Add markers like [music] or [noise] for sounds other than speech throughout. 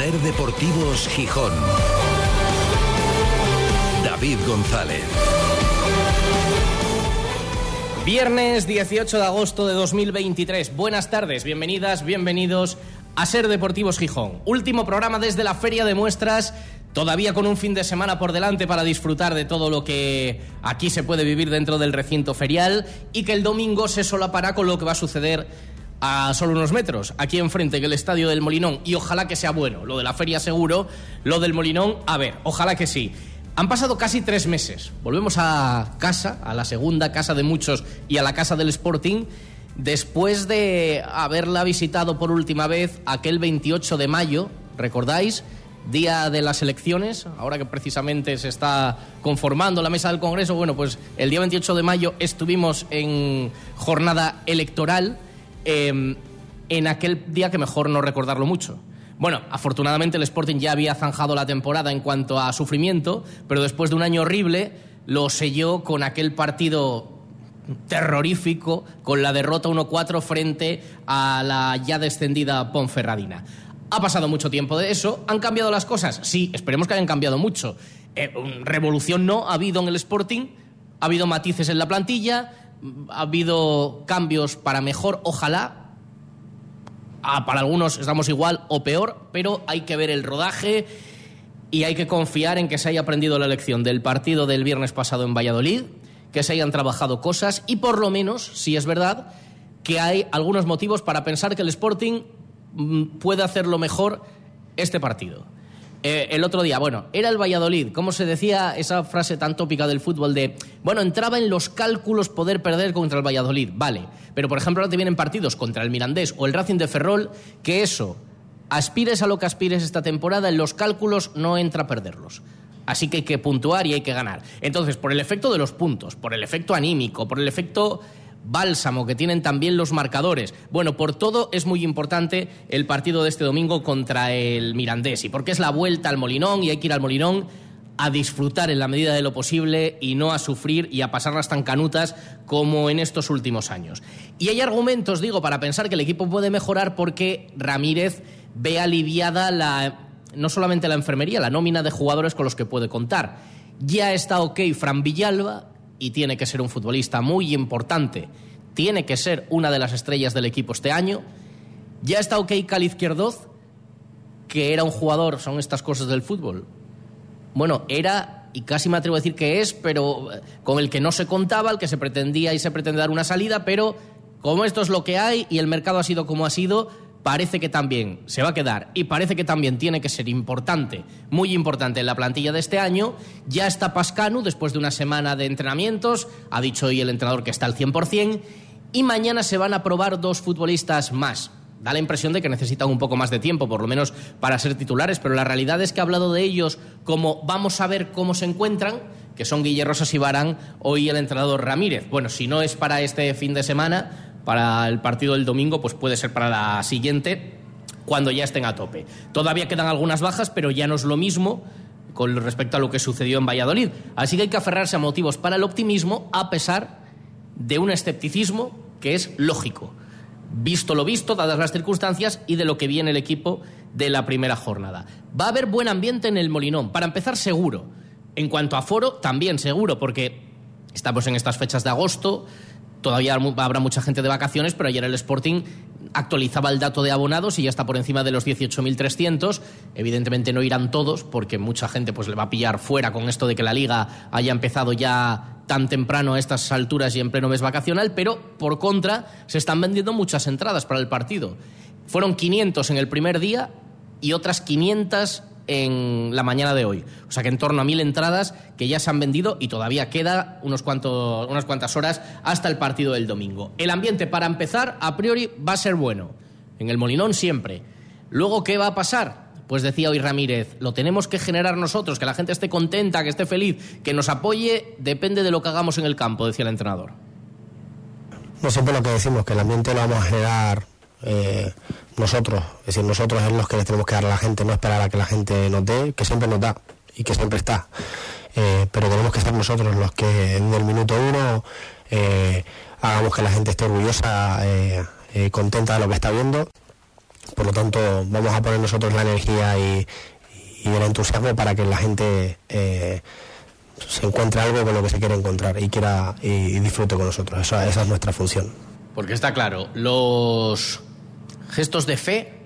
Ser Deportivos Gijón. David González. Viernes 18 de agosto de 2023. Buenas tardes, bienvenidas, bienvenidos a Ser Deportivos Gijón. Último programa desde la Feria de Muestras todavía con un fin de semana por delante para disfrutar de todo lo que aquí se puede vivir dentro del recinto ferial y que el domingo se solapará con lo que va a suceder a solo unos metros, aquí enfrente, en el estadio del Molinón, y ojalá que sea bueno. Lo de la feria seguro, lo del Molinón, a ver, ojalá que sí. Han pasado casi tres meses. Volvemos a casa, a la segunda casa de muchos y a la casa del Sporting, después de haberla visitado por última vez aquel 28 de mayo, ¿recordáis? día de las elecciones, ahora que precisamente se está conformando la mesa del Congreso, bueno, pues el día 28 de mayo estuvimos en jornada electoral, em, en aquel día que mejor no recordarlo mucho. Bueno, afortunadamente el Sporting ya había zanjado la temporada en cuanto a sufrimiento, pero después de un año horrible lo selló con aquel partido terrorífico, con la derrota 1-4 frente a la ya descendida Ponferradina. Ha pasado mucho tiempo de eso. ¿Han cambiado las cosas? Sí, esperemos que hayan cambiado mucho. Eh, revolución no ha habido en el Sporting, ha habido matices en la plantilla, ha habido cambios para mejor, ojalá. Ah, para algunos estamos igual o peor, pero hay que ver el rodaje y hay que confiar en que se haya aprendido la lección del partido del viernes pasado en Valladolid, que se hayan trabajado cosas y por lo menos, si es verdad, que hay algunos motivos para pensar que el Sporting Mm, puede hacerlo mejor este partido. Eh, el otro día, bueno, era el Valladolid, ¿cómo se decía esa frase tan tópica del fútbol de, bueno, entraba en los cálculos poder perder contra el Valladolid, vale, pero por ejemplo ahora te vienen partidos contra el Mirandés o el Racing de Ferrol, que eso, aspires a lo que aspires esta temporada, en los cálculos no entra perderlos. Así que hay que puntuar y hay que ganar. Entonces, por el efecto de los puntos, por el efecto anímico, por el efecto bálsamo que tienen también los marcadores. Bueno, por todo es muy importante el partido de este domingo contra el Mirandés y porque es la vuelta al Molinón y hay que ir al Molinón a disfrutar en la medida de lo posible y no a sufrir y a pasarlas tan canutas como en estos últimos años. Y hay argumentos, digo, para pensar que el equipo puede mejorar porque Ramírez ve aliviada la no solamente la enfermería, la nómina de jugadores con los que puede contar. Ya está ok Fran Villalba, y tiene que ser un futbolista muy importante, tiene que ser una de las estrellas del equipo este año. Ya está ok Cali Izquierdoz, que era un jugador, son estas cosas del fútbol. Bueno, era, y casi me atrevo a decir que es, pero eh, con el que no se contaba, el que se pretendía y se pretende dar una salida, pero como esto es lo que hay y el mercado ha sido como ha sido, parece que también se va a quedar y parece que también tiene que ser importante, muy importante en la plantilla de este año. Ya está Pascanu después de una semana de entrenamientos, ha dicho hoy el entrenador que está al 100%, y mañana se van a probar dos futbolistas más. Da la impresión de que necesitan un poco más de tiempo, por lo menos para ser titulares, pero la realidad es que ha hablado de ellos como vamos a ver cómo se encuentran, que son Guillermo Rosas y hoy el entrenador Ramírez. Bueno, si no es para este fin de semana, para el partido del domingo, pues puede ser para la siguiente, cuando ya estén a tope. Todavía quedan algunas bajas, pero ya no es lo mismo con respecto a lo que sucedió en Valladolid. Así que hay que aferrarse a motivos para el optimismo, a pesar de un escepticismo que es lógico, visto lo visto, dadas las circunstancias y de lo que viene el equipo de la primera jornada. Va a haber buen ambiente en el Molinón, para empezar seguro. En cuanto a foro, también seguro, porque estamos en estas fechas de agosto, Todavía habrá mucha gente de vacaciones, pero ayer el Sporting actualizaba el dato de abonados y ya está por encima de los 18.300. Evidentemente no irán todos porque mucha gente pues le va a pillar fuera con esto de que la liga haya empezado ya tan temprano a estas alturas y en pleno mes vacacional, pero por contra se están vendiendo muchas entradas para el partido. Fueron 500 en el primer día y otras 500 en la mañana de hoy. O sea que en torno a mil entradas que ya se han vendido y todavía queda unos cuantos, unas cuantas horas hasta el partido del domingo. El ambiente, para empezar, a priori va a ser bueno. En el Molinón siempre. Luego, ¿qué va a pasar? Pues decía hoy Ramírez, lo tenemos que generar nosotros, que la gente esté contenta, que esté feliz, que nos apoye, depende de lo que hagamos en el campo, decía el entrenador. No siempre lo que decimos, que el ambiente lo vamos a generar eh, nosotros, es decir, nosotros es los que les tenemos que dar a la gente, no esperar a que la gente nos dé, que siempre nos da y que siempre está. Eh, pero tenemos que ser nosotros los que en el minuto uno eh, hagamos que la gente esté orgullosa, contenta de lo que está viendo Por lo tanto, vamos a poner nosotros la energía y, el entusiasmo para que la gente se encuentre algo con lo que se quiere encontrar y quiera y, disfrute con nosotros. esa es nuestra función. Porque está claro, los gestos de fe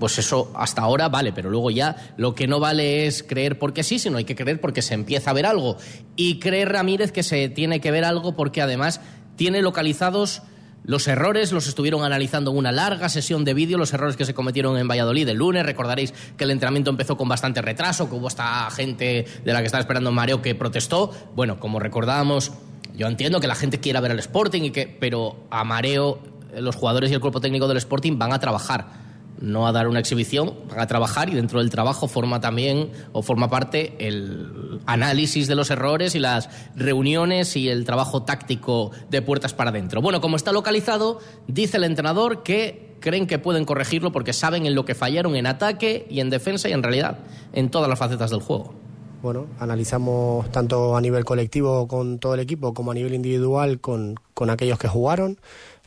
pues eso hasta ahora vale, pero luego ya lo que no vale es creer porque sí, sino hay que creer porque se empieza a ver algo. Y cree Ramírez que se tiene que ver algo porque además tiene localizados los errores, los estuvieron analizando en una larga sesión de vídeo, los errores que se cometieron en Valladolid el lunes. Recordaréis que el entrenamiento empezó con bastante retraso, que hubo esta gente de la que estaba esperando mareo que protestó. Bueno, como recordábamos, yo entiendo que la gente quiera ver al Sporting, y que, pero a mareo los jugadores y el cuerpo técnico del Sporting van a trabajar no a dar una exhibición, a trabajar y dentro del trabajo forma también o forma parte el análisis de los errores y las reuniones y el trabajo táctico de puertas para adentro. Bueno, como está localizado, dice el entrenador que creen que pueden corregirlo porque saben en lo que fallaron en ataque y en defensa y en realidad en todas las facetas del juego. Bueno, analizamos tanto a nivel colectivo con todo el equipo como a nivel individual con, con aquellos que jugaron.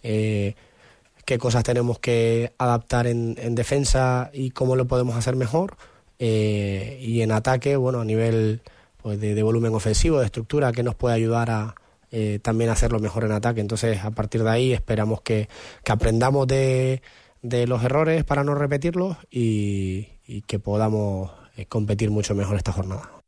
Eh, qué cosas tenemos que adaptar en, defensa y cómo lo podemos hacer mejor. Eh, y en ataque, bueno, a nivel pues, de, volumen ofensivo, de estructura, que nos puede ayudar a eh, también hacerlo mejor en ataque. Entonces, a partir de ahí, esperamos que, aprendamos de, los errores para no repetirlos y, que podamos eh, competir mucho mejor esta jornada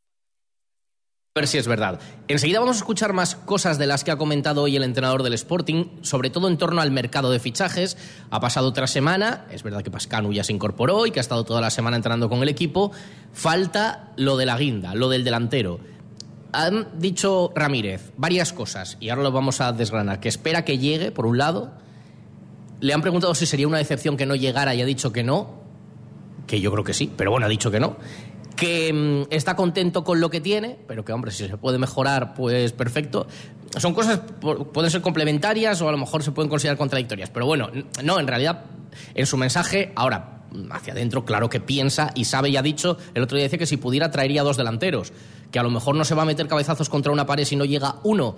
a ver si es verdad. Enseguida vamos a escuchar más cosas de las que ha comentado hoy el entrenador del Sporting, sobre todo en torno al mercado de fichajes. Ha pasado otra semana, es verdad que Pascanu ya se incorporó y que ha estado toda la semana entrenando con el equipo. Falta lo de la guinda, lo del delantero. Han dicho Ramírez varias cosas y ahora lo vamos a desgranar. Que espera que llegue, por un lado. Le han preguntado si sería una decepción que no llegara y ha dicho que no. Que yo creo que sí, pero bueno, ha dicho que no que mm, está contento con lo que tiene, pero que, hombre, si se puede mejorar, pues perfecto. Son cosas, pueden ser complementarias o a lo mejor se pueden considerar contradictorias. Pero bueno, no, en realidad, en su mensaje, ahora, hacia adentro, claro que piensa y sabe y ha dicho, el otro día dice que si pudiera traería dos delanteros, que a lo mejor no se va a meter cabezazos contra una pared si no llega uno,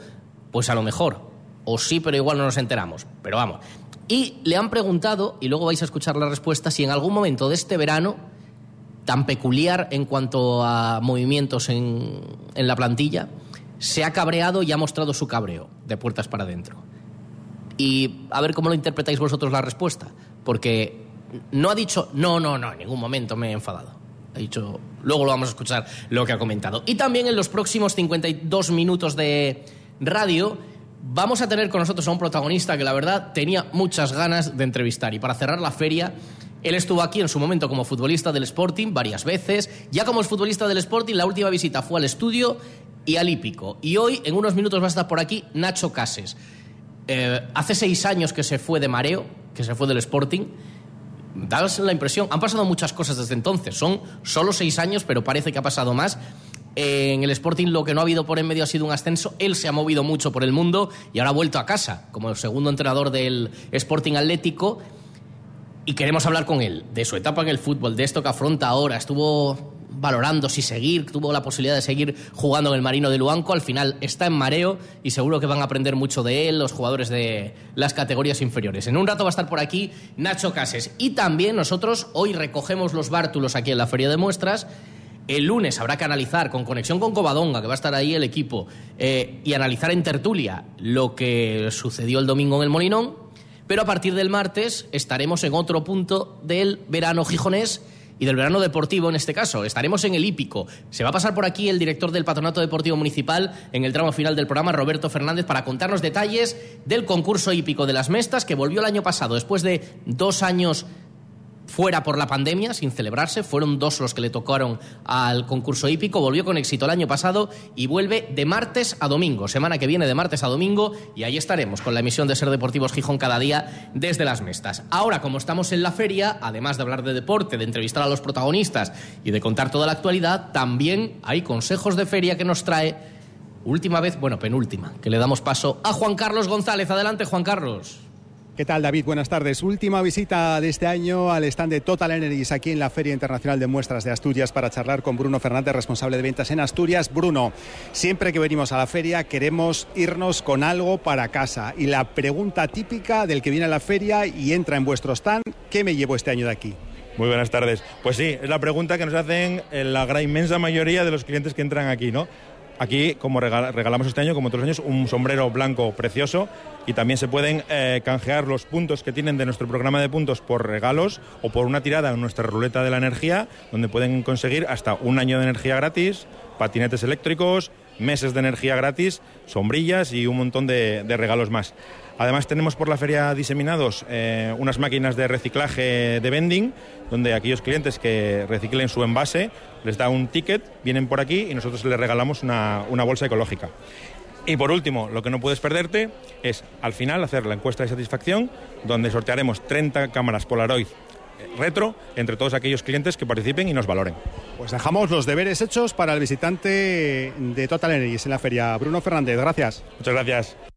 pues a lo mejor. O sí, pero igual no nos enteramos. Pero vamos. Y le han preguntado, y luego vais a escuchar la respuesta, si en algún momento de este verano tan peculiar en cuanto a movimientos en, la plantilla, se ha cabreado y ha mostrado su cabreo de puertas para adentro. Y a ver cómo lo interpretáis vosotros la respuesta, porque no ha dicho, no, no, no, en ningún momento me he enfadado. Ha dicho, luego lo vamos a escuchar lo que ha comentado. Y también en los próximos 52 minutos de radio vamos a tener con nosotros a un protagonista que la verdad tenía muchas ganas de entrevistar. Y para cerrar la feria él estuvo aquí en su momento como futbolista del Sporting varias veces. Ya como futbolista del Sporting, la última visita fue al estudio y al hípico. Y hoy, en unos minutos, va a estar por aquí Nacho Cases. Eh, hace seis años que se fue de mareo, que se fue del Sporting. Da la impresión, han pasado muchas cosas desde entonces. Son solo seis años, pero parece que ha pasado más. en el Sporting lo que no ha habido por en medio ha sido un ascenso. Él se ha movido mucho por el mundo y ahora ha vuelto a casa como el segundo entrenador del Sporting Atlético y queremos hablar con él de su etapa en el fútbol, de esto que afronta ahora. Estuvo valorando si seguir, tuvo la posibilidad de seguir jugando en el Marino de Luanco, al final está en mareo y seguro que van a aprender mucho de él los jugadores de las categorías inferiores. En un rato va a estar por aquí Nacho Cases y también nosotros hoy recogemos los bártulos aquí en la feria de muestras. El lunes habrá que analizar con conexión con Covadonga, que va a estar ahí el equipo, eh, y analizar en tertulia lo que sucedió el domingo en el Molinón pero a partir del martes estaremos en otro punto del verano gijonés y del verano deportivo en este caso. Estaremos en el hípico. Se va a pasar por aquí el director del Patronato Deportivo Municipal en el tramo final del programa, Roberto Fernández, para contarnos detalles del concurso hípico de las Mestas que volvió el año pasado después de dos años fuera por la pandemia, sin celebrarse. Fueron dos los que le tocaron al concurso hípico. Volvió con éxito el año pasado y vuelve de martes a domingo. Semana que viene de martes a domingo y ahí estaremos con la emisión de Ser Deportivos Gijón cada día desde las Mestas. Ahora, como estamos en la feria, además de hablar de deporte, de entrevistar a los protagonistas y de contar toda la actualidad, también hay consejos de feria que nos trae última vez, bueno, penúltima, que le damos paso a Juan Carlos González. Adelante, Juan Carlos. ¿Qué tal, David? Buenas tardes. Última visita de este año al stand de Total Energies aquí en la Feria Internacional de Muestras de Asturias para charlar con Bruno Fernández, responsable de ventas en Asturias. Bruno, siempre que venimos a la feria queremos irnos con algo para casa. Y la pregunta típica del que viene a la feria y entra en vuestro stand, ¿qué me llevo este año de aquí? Muy buenas tardes. Pues sí, es la pregunta que nos hacen la gran inmensa mayoría de los clientes que entran aquí, ¿no? Aquí, como regalamos este año, como otros años, un sombrero blanco precioso y también se pueden eh, canjear los puntos que tienen de nuestro programa de puntos por regalos o por una tirada en nuestra ruleta de la energía, donde pueden conseguir hasta un año de energía gratis, patinetes eléctricos, meses de energía gratis, sombrillas y un montón de regalos más. Además tenemos por la feria diseminados eh, unas máquinas de reciclaje de vending, donde aquellos clientes que reciclen su envase les da un ticket, vienen por aquí y nosotros les regalamos una, bolsa ecológica. Y por último, lo que no puedes perderte es al final hacer la encuesta de satisfacción, donde sortearemos 30 cámaras Polaroid retro entre todos aquellos clientes que participen y nos valoren. Pues dejamos los deberes hechos para el visitante de Total Energies en la feria. Bruno Fernández, gracias. Muchas gracias.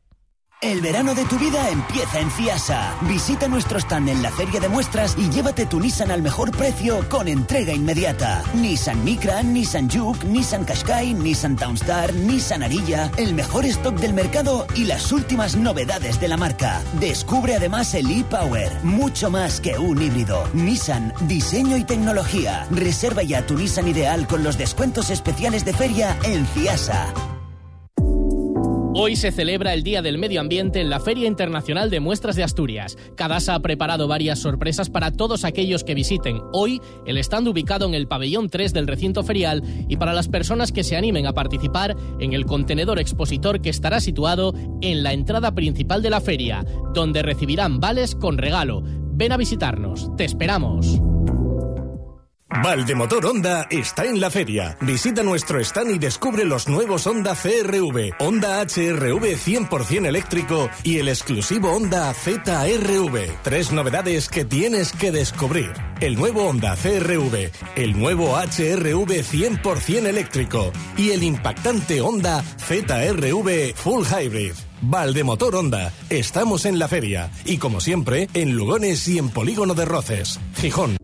El verano de tu vida empieza en Fiasa. Visita nuestro stand en la feria de muestras y llévate tu Nissan al mejor precio con entrega inmediata. Nissan Micra, Nissan Juke, Nissan Qashqai, Nissan Townstar, Nissan Arilla, el mejor stock del mercado y las últimas novedades de la marca. Descubre además el e-Power, mucho más que un híbrido. Nissan, diseño y tecnología. Reserva ya tu Nissan ideal con los descuentos especiales de feria en Fiasa. Hoy se celebra el Día del Medio Ambiente en la Feria Internacional de Muestras de Asturias. Cadasa ha preparado varias sorpresas para todos aquellos que visiten. Hoy, el stand ubicado en el pabellón 3 del recinto ferial y para las personas que se animen a participar en el contenedor expositor que estará situado en la entrada principal de la feria, donde recibirán vales con regalo. Ven a visitarnos. Te esperamos. Valdemotor Honda está en la feria. Visita nuestro stand y descubre los nuevos Honda CRV, Honda HRV 100% eléctrico y el exclusivo Honda ZRV. Tres novedades que tienes que descubrir. El nuevo Honda CRV, el nuevo HRV 100% eléctrico y el impactante Honda ZRV Full Hybrid. Valdemotor Honda, estamos en la feria y como siempre en Lugones y en Polígono de Roces, Gijón.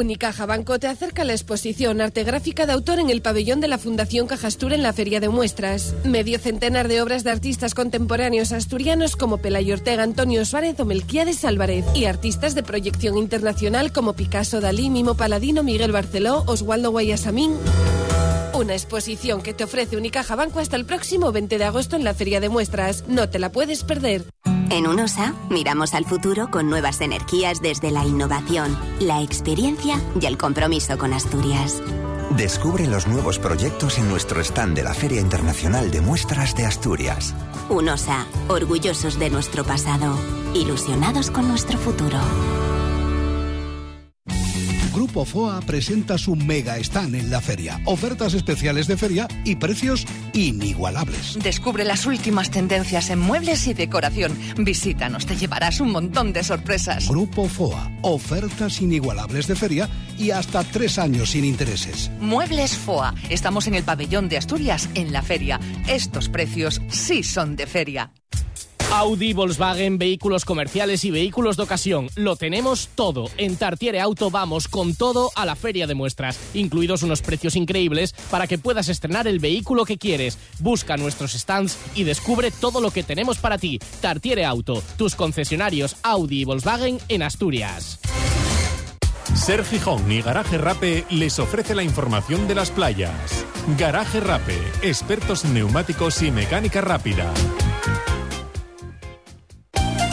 Unicaja Banco te acerca la exposición Arte Gráfica de Autor en el pabellón de la Fundación Cajastur en la Feria de Muestras. Medio centenar de obras de artistas contemporáneos asturianos como Pelayo Ortega, Antonio Suárez o Melquiades Álvarez y artistas de proyección internacional como Picasso, Dalí, Mimo Paladino, Miguel Barceló, Oswaldo Guayasamín. Una exposición que te ofrece Unicaja Banco hasta el próximo 20 de agosto en la Feria de Muestras. No te la puedes perder. En UNOSA miramos al futuro con nuevas energías desde la innovación, la experiencia y el compromiso con Asturias. Descubre los nuevos proyectos en nuestro stand de la Feria Internacional de Muestras de Asturias. UNOSA, orgullosos de nuestro pasado, ilusionados con nuestro futuro. Grupo FOA presenta su mega stand en la feria. Ofertas especiales de feria y precios inigualables. Descubre las últimas tendencias en muebles y decoración. Visítanos, te llevarás un montón de sorpresas. Grupo FOA, ofertas inigualables de feria y hasta tres años sin intereses. Muebles FOA, estamos en el pabellón de Asturias en la feria. Estos precios sí son de feria. Audi, Volkswagen, vehículos comerciales y vehículos de ocasión. Lo tenemos todo. En Tartiere Auto vamos con todo a la feria de muestras, incluidos unos precios increíbles para que puedas estrenar el vehículo que quieres. Busca nuestros stands y descubre todo lo que tenemos para ti. Tartiere Auto, tus concesionarios Audi y Volkswagen en Asturias. Ser Gijón y Garaje Rape les ofrece la información de las playas. Garaje Rape, expertos en neumáticos y mecánica rápida.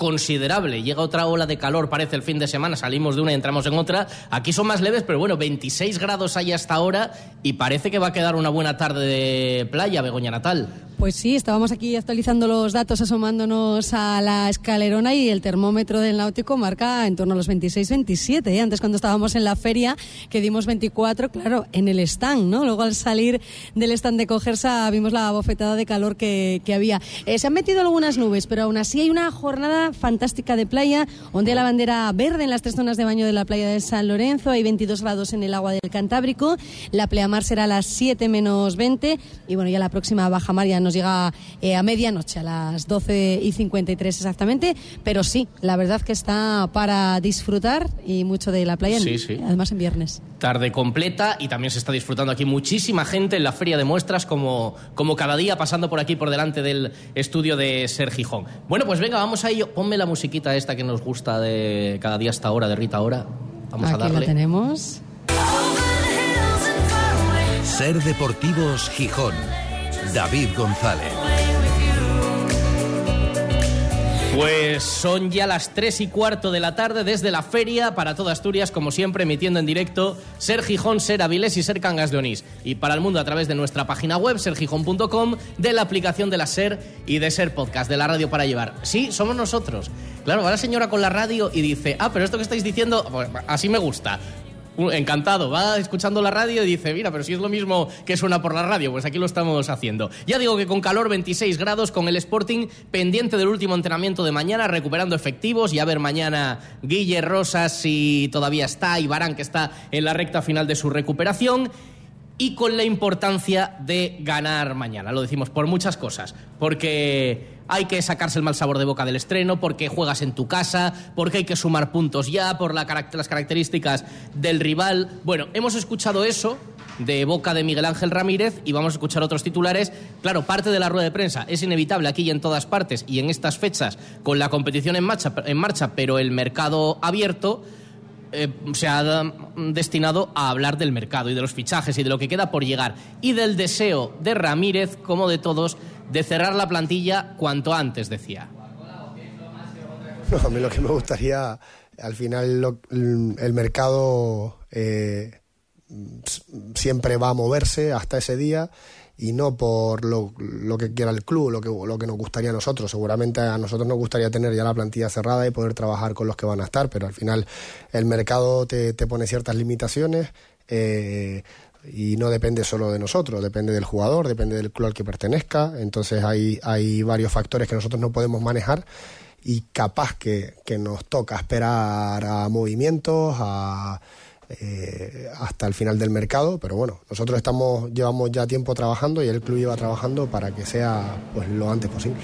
considerable. Llega otra ola de calor, parece el fin de semana, salimos de una y entramos en otra. Aquí son más leves, pero bueno, 26 grados hay hasta ahora y parece que va a quedar una buena tarde de playa, Begoña Natal. Pues sí, estábamos aquí actualizando los datos, asomándonos a la escalerona y el termómetro del náutico marca en torno a los 26-27. ¿eh? Antes cuando estábamos en la feria, que dimos 24, claro, en el stand, ¿no? Luego al salir del stand de Cogersa vimos la bofetada de calor que, había. Eh, se han metido algunas nubes, pero aún así hay una jornada fantástica de playa, donde la bandera verde en las tres zonas de baño de la playa de San Lorenzo, hay 22 grados en el agua del Cantábrico, la pleamar será a las 7 menos 20 y bueno, ya la próxima baja mar ya nos llega eh, a medianoche, a las 12 y 53 exactamente, pero sí, la verdad que está para disfrutar y mucho de la playa, además en viernes. Tarde completa y también se está disfrutando aquí muchísima gente en la feria de muestras como, como cada día pasando por aquí por delante del estudio de Ser Gijón. Bueno, pues venga, vamos a ello. Ponme la musiquita esta que nos gusta de cada día hasta ahora, de Rita Ahora. Vamos aquí a darle. la tenemos. Ser Deportivos Gijón. David González. Pues son ya las 3 y cuarto de la tarde desde la feria para toda Asturias, como siempre, emitiendo en directo Ser Gijón, Ser Avilés y Ser Cangas de Onís. Y para el mundo a través de nuestra página web, sergijón.com, de la aplicación de la Ser y de Ser Podcast, de la radio para llevar. Sí, somos nosotros. Claro, va la señora con la radio y dice, ah, pero esto que estáis diciendo, pues, así me gusta encantado, va escuchando la radio y dice, mira, pero si es lo mismo que suena por la radio, pues aquí lo estamos haciendo. Ya digo que con calor 26 grados, con el Sporting pendiente del último entrenamiento de mañana, recuperando efectivos, y a ver mañana Guille Rosas si todavía está, y Barán que está en la recta final de su recuperación y con la importancia de ganar mañana. Lo decimos por muchas cosas, porque hay que sacarse el mal sabor de boca del estreno, porque juegas en tu casa, porque hay que sumar puntos ya, por las características del rival. Bueno, hemos escuchado eso de boca de Miguel Ángel Ramírez y vamos a escuchar otros titulares. Claro, parte de la rueda de prensa es inevitable aquí y en todas partes y en estas fechas con la competición en marcha, en marcha pero el mercado abierto eh, se ha destinado a hablar del mercado y de los fichajes y de lo que queda por llegar y del deseo de Ramírez, como de todos, de cerrar la plantilla cuanto antes, decía. a mí lo que me gustaría, al final el mercado eh, siempre va a moverse hasta ese día y no por lo, que quiera el club, lo que, lo que nos gustaría a nosotros. Seguramente a nosotros nos gustaría tener ya la plantilla cerrada y poder trabajar con los que van a estar, pero al final el mercado te, pone ciertas limitaciones. Eh, y no depende solo de nosotros, depende del jugador, depende del club al que pertenezca, entonces hay, hay varios factores que nosotros no podemos manejar y capaz que, que nos toca esperar a movimientos, a eh, hasta el final del mercado, pero bueno, nosotros estamos llevamos ya tiempo trabajando y el club lleva trabajando para que sea pues lo antes posible.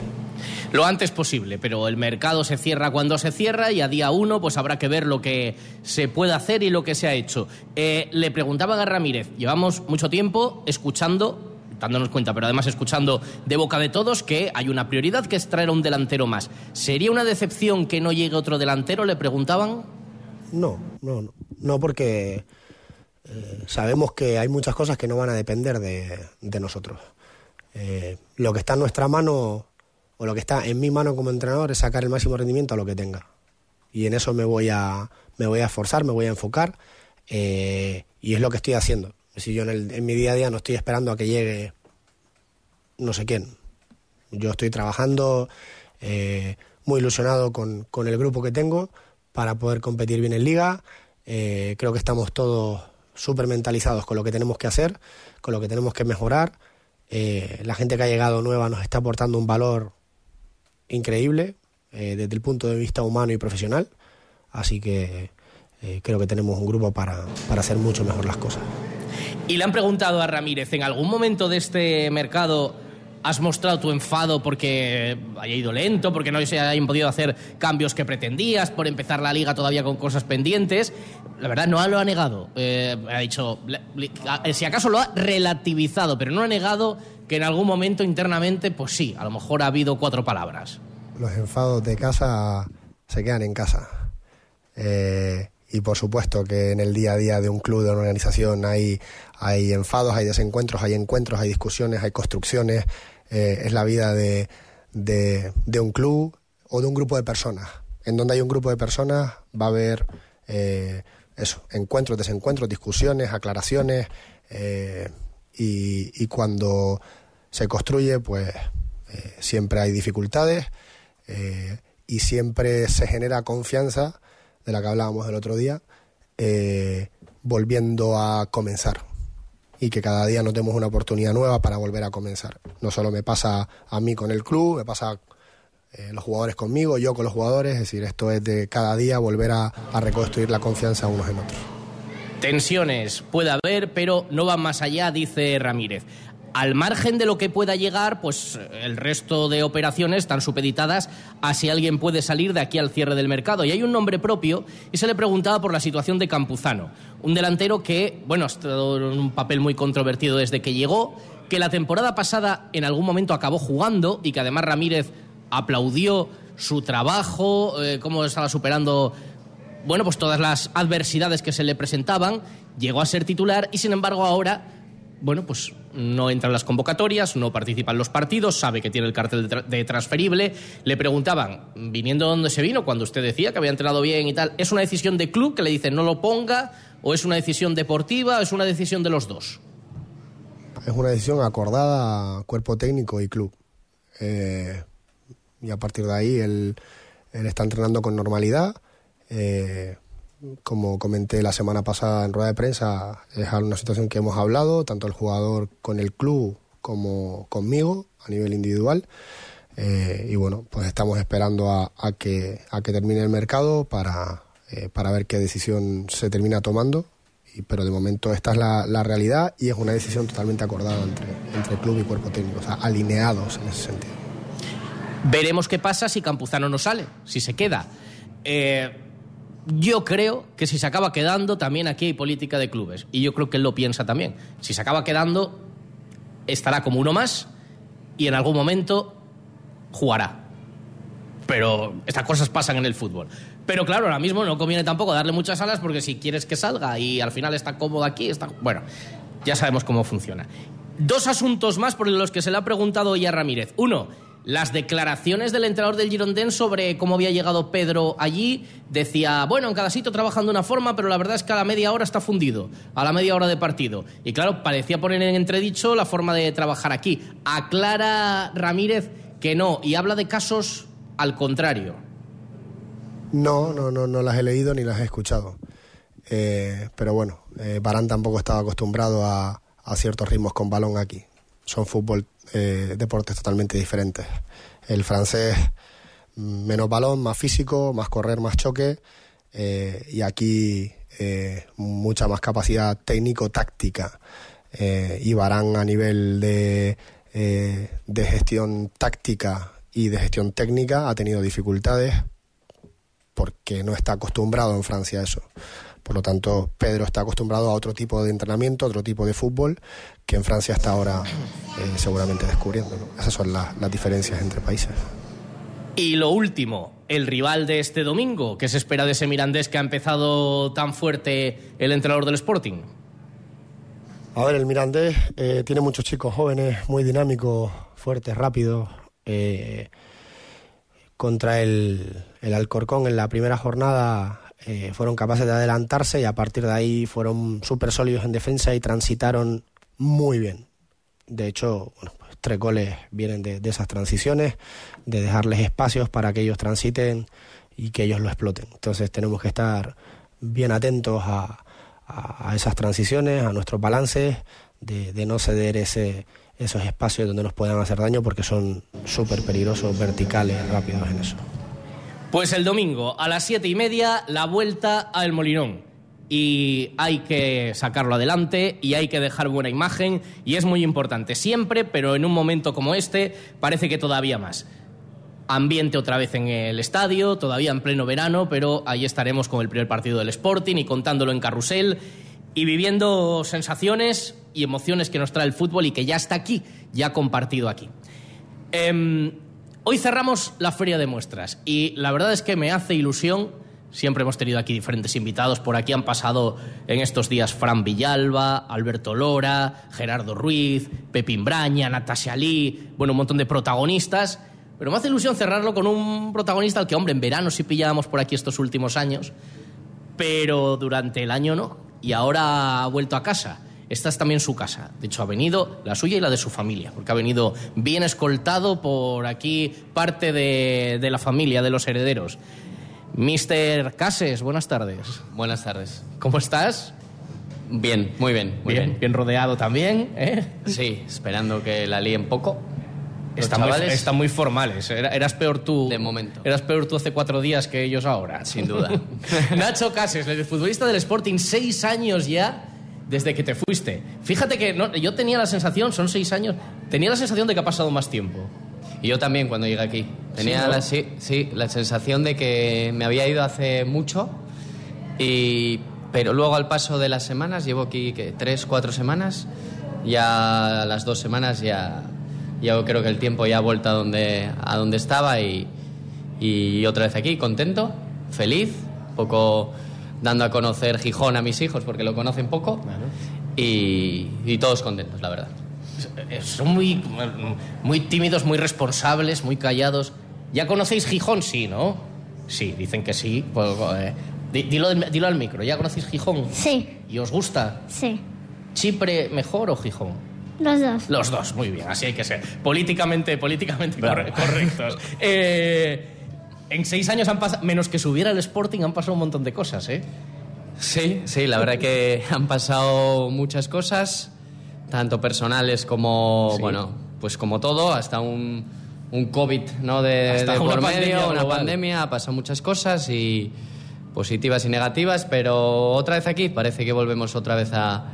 Lo antes posible, pero el mercado se cierra cuando se cierra y a día uno pues habrá que ver lo que se puede hacer y lo que se ha hecho. Eh, le preguntaban a Ramírez, llevamos mucho tiempo escuchando dándonos cuenta, pero además escuchando de boca de todos que hay una prioridad que es traer a un delantero más. ¿Sería una decepción que no llegue otro delantero? Le preguntaban. No, no, no. No porque eh, sabemos que hay muchas cosas que no van a depender de, nosotros. Eh, lo que está en nuestra mano o lo que está en mi mano como entrenador es sacar el máximo rendimiento a lo que tenga. Y en eso me voy a, me voy a esforzar, me voy a enfocar eh, y es lo que estoy haciendo. Si yo en, mi día a día no estoy esperando a que llegue no sé quién. Yo estoy trabajando muy ilusionado con el grupo que tengo para poder competir bien en liga. Eh, creo que estamos todos súper mentalizados con lo que tenemos que hacer, con lo que tenemos que mejorar. Eh, la gente que ha llegado nueva nos está aportando un valor increíble eh, desde el punto de vista humano y profesional. Así que creo que tenemos un grupo para, para hacer mucho mejor las cosas. Y le han preguntado a Ramírez, ¿en algún momento de este mercado has mostrado tu enfado porque haya ido lento, porque no se hayan podido hacer cambios que pretendías, por empezar la liga todavía con cosas pendientes. La verdad, no lo ha negado. Eh, ha dicho, si acaso lo ha relativizado, pero no ha negado que en algún momento internamente, pues sí, a lo mejor ha habido cuatro palabras. Los enfados de casa se quedan en casa. Eh, y por supuesto que en el día a día de un club, de una organización, hay, hay enfados, hay desencuentros, hay encuentros, hay discusiones, hay construcciones, eh, es la vida de, de, un club o de un grupo de personas. En donde hay un grupo de personas va a haber eh, eso, encuentros, desencuentros, discusiones, aclaraciones eh, y, y, cuando se construye, pues eh, siempre hay dificultades eh, y siempre se genera confianza, de la que hablábamos el otro día, volviendo a comenzar y que cada día nos demos una oportunidad nueva para volver a comenzar. No solo me pasa a mí con el club, me pasa eh, los jugadores conmigo, yo con los jugadores, es decir, esto es de cada día volver a, a reconstruir la confianza unos en otros. Tensiones puede haber, pero no van más allá, dice Ramírez. Al margen de lo que pueda llegar, pues el resto de operaciones están supeditadas a si alguien puede salir de aquí al cierre del mercado. Y hay un nombre propio y se le preguntaba por la situación de Campuzano, un delantero que, bueno, ha estado en un papel muy controvertido desde que llegó, que la temporada pasada en algún momento acabó jugando y que además Ramírez aplaudió su trabajo, eh, cómo estaba superando bueno, pues todas las adversidades que se le presentaban, llegó a ser titular y sin embargo ahora, bueno, pues no entra en las convocatorias, no participa en los partidos, sabe que tiene el cartel de, tra de transferible. Le preguntaban, viniendo donde se vino, cuando usted decía que había entrenado bien y tal, ¿es una decisión de club que le dicen no lo ponga o es una decisión deportiva o es una decisión de los dos? Es una decisión acordada cuerpo técnico y club. Eh, y a partir de ahí él, él está entrenando con normalidad eh, como comenté la semana pasada en rueda de prensa, es una situación que hemos hablado, tanto el jugador con el club como conmigo, a nivel individual. Eh, y bueno, pues estamos esperando a, a, que, a que termine el mercado para, eh, para ver qué decisión se termina tomando. Y, pero de momento esta es la, la, realidad y es una decisión totalmente acordada entre, entre club y cuerpo técnico, o sea, alineados en ese sentido. Veremos qué pasa si Campuzano no sale, si se queda. Eh, yo creo que si se acaba quedando, también aquí hay política de clubes. Y yo creo que él lo piensa también. Si se acaba quedando, estará como uno más y en algún momento jugará. Pero estas cosas pasan en el fútbol. Pero claro, ahora mismo no conviene tampoco darle muchas alas porque si quieres que salga y al final está cómodo aquí, está. Bueno, ya sabemos cómo funciona. Dos asuntos más por los que se le ha preguntado hoy a Ramírez. Uno, las declaraciones del entrenador del Girondin sobre cómo había llegado Pedro allí. Decía, bueno, en cada sitio trabajan de una forma, pero la verdad es que a la media hora está fundido, a la media hora de partido. Y claro, parecía poner en entredicho la forma de trabajar aquí. Aclara Ramírez que no, y habla de casos al contrario. No, no, no, no las he leído ni las he escuchado. Eh, pero bueno, eh, Barán tampoco estaba acostumbrado a, a ciertos ritmos con balón aquí. Son fútbol eh, deportes totalmente diferentes. El francés, menos balón, más físico, más correr, más choque. Eh, y aquí eh, mucha más capacidad técnico-táctica. y Barán a nivel de, de gestión táctica y de gestión técnica ha tenido dificultades porque no está acostumbrado en Francia a eso. Por lo tanto, Pedro está acostumbrado a otro tipo de entrenamiento, otro tipo de fútbol, que en Francia está ahora eh, seguramente descubriendo. ¿no? Esas son la, las diferencias entre países. Y lo último, el rival de este domingo, ¿qué se espera de ese Mirandés que ha empezado tan fuerte el entrenador del Sporting? A ver, el Mirandés eh, tiene muchos chicos jóvenes, muy dinámicos, fuertes, rápidos. Eh, contra el, el Alcorcón en la primera jornada eh, fueron capaces de adelantarse y a partir de ahí fueron súper sólidos en defensa y transitaron muy bien. De hecho, bueno, pues tres goles vienen de, esas transiciones, de dejarles espacios para que ellos transiten y que ellos lo exploten. Entonces tenemos que estar bien atentos a, a, esas transiciones, a nuestros balances, de, de no ceder ese, esos espacios donde nos puedan hacer daño porque son súper peligrosos, verticales, rápidos en eso. Pues el domingo a las siete y media la vuelta al Molinón. Y hay que sacarlo adelante y hay que dejar buena imagen y es muy importante siempre, pero en un momento como este parece que todavía más. Ambiente otra vez en el estadio, todavía en pleno verano, pero ahí estaremos con el primer partido del Sporting y contándolo en carrusel y viviendo sensaciones y emociones que nos trae el fútbol y que ya está aquí, ya compartido aquí. Eh, Hoy cerramos la feria de muestras y la verdad es que me hace ilusión. Siempre hemos tenido aquí diferentes invitados. Por aquí han pasado en estos días Fran Villalba, Alberto Lora, Gerardo Ruiz, Pepín Braña, Natasha Lee, bueno, un montón de protagonistas. Pero me hace ilusión cerrarlo con un protagonista al que, hombre, en verano sí pillábamos por aquí estos últimos años, pero durante el año no. Y ahora ha vuelto a casa. Esta es también su casa. De hecho, ha venido la suya y la de su familia, porque ha venido bien escoltado por aquí parte de, de la familia, de los herederos. Mister Cases, buenas tardes. Buenas tardes. ¿Cómo estás? Bien, muy bien, muy bien. bien. Bien rodeado también, ¿eh? Sí, esperando que la líen poco. Están muy, están muy formales. Era- Eras peor tú. De momento. Eras peor tú hace cuatro días que ellos ahora. Sin duda. [laughs] Nacho Cases, el futbolista del Sporting, seis años ya desde que te fuiste. Fíjate que no- yo tenía la sensación, son seis años, tenía la sensación de que ha pasado más tiempo. Y yo también cuando llegué aquí. Tenía ¿no? la, sí, sí, la sensación de que me había ido hace mucho, y, pero luego al paso de las semanas, llevo aquí ¿qué? tres, cuatro semanas, ya a las dos semanas ya, ya creo que el tiempo ya ha vuelto a donde, a donde estaba y, y otra vez aquí, contento, feliz, poco dando a conocer Gijón a mis hijos porque lo conocen poco y, y todos contentos, la verdad. Eh, Son muy, muy tímidos, muy responsables, muy callados. ¿Ya conocéis Gijón? Sí, ¿no? Sí, dicen que sí. Pues, eh, di- dilo, dilo al micro, ¿ya conocéis Gijón? Sí, ¿Y os gusta? sí, ¿Chipre mejor o Gijón? los dos. Los dos, muy bien, así hay que ser. Políticamente, políticamente corre- correctos. [laughs] Eh, en seis años han pasado, menos que subiera el Sporting, han pasado un montón de cosas, ¿eh? Sí, sí, la verdad que [laughs] han pasado muchas cosas, tanto personales como, Sí. bueno, pues como todo, hasta un, un COVID, ¿no? De, Hasta de una por pandemia medio, una global. pandemia, ha pasado muchas cosas y positivas y negativas, pero otra vez aquí parece que volvemos otra vez a,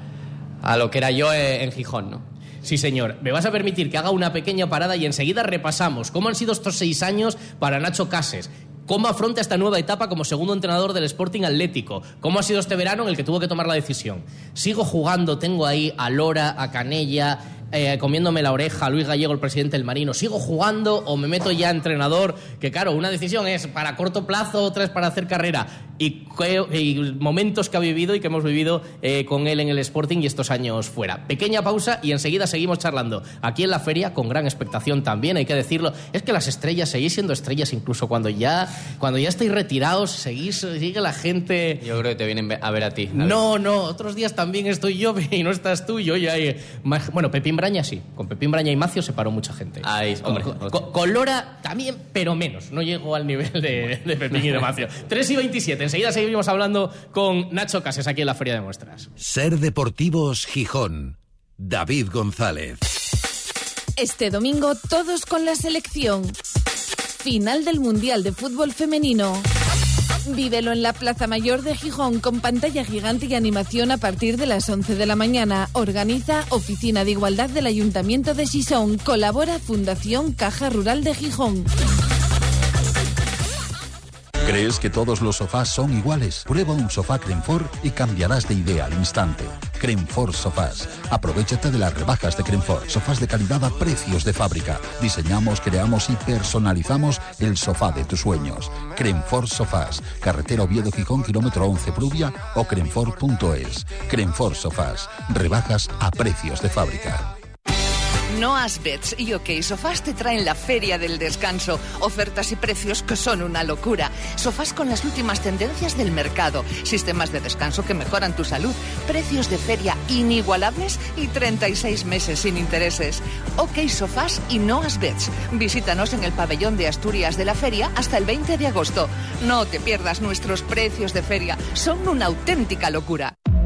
a lo que era yo en, en Gijón, ¿no? Sí, señor. Me vas a permitir que haga una pequeña parada y enseguida repasamos cómo han sido estos seis años para Nacho Cases. ¿Cómo afronta esta nueva etapa como segundo entrenador del Sporting Atlético? ¿Cómo ha sido este verano en el que tuvo que tomar la decisión? Sigo jugando, tengo ahí a Lora, a Canella, eh, comiéndome la oreja a Luis Gallego, el presidente del Marino. ¿Sigo jugando o me meto ya a entrenador? Que claro, una decisión es para corto plazo, otra es para hacer carrera. Y, y momentos que ha vivido y que hemos vivido eh, con él en el Sporting y estos años fuera. Pequeña pausa y enseguida seguimos charlando. Aquí en la feria, con gran expectación también, hay que decirlo. Es que las estrellas, seguís siendo estrellas incluso cuando ya, cuando ya estáis retirados, seguís, sigue la gente... Yo creo que te vienen a ver a ti. David. No, no, otros días también estoy yo [laughs] y no estás tú. Yo ya hay- ma- Bueno, Pepín Braña sí. Con Pepín Braña y Macio se paró mucha gente. Ahí, hombre. Con, con- con Lora también, pero menos. No llego al nivel de, de Pepín y de Macio. [laughs] 3 y 27. Enseguida seguimos hablando con Nacho Cases aquí en la Feria de Muestras. Ser Deportivos Gijón. David González. Este domingo todos con la selección. Final del Mundial de Fútbol Femenino. Vívelo en la Plaza Mayor de Gijón con pantalla gigante y animación a partir de las 11 de la mañana. Organiza Oficina de Igualdad del Ayuntamiento de Sison. Colabora Fundación Caja Rural de Gijón. ¿Crees que todos los sofás son iguales? Prueba un sofá Crenfort y cambiarás de idea al instante. Crenfort Sofás. Aprovechate de las rebajas de Crenfort. Sofás de calidad a precios de fábrica. Diseñamos, creamos y personalizamos el sofá de tus sueños. Crenfort Sofás. Carretera Oviedo Gijón, kilómetro 11 Prubia o crenfort.es. Crenfort Sofás. Rebajas a precios de fábrica. Noas Beds y OK Sofás te traen la Feria del Descanso. Ofertas y precios que son una locura. Sofás con las últimas tendencias del mercado. Sistemas de descanso que mejoran tu salud. Precios de feria inigualables y 36 meses sin intereses. OK Sofás y Noas Beds. Visítanos en el pabellón de Asturias de la feria hasta el 20 de agosto. No te pierdas nuestros precios de feria. Son una auténtica locura.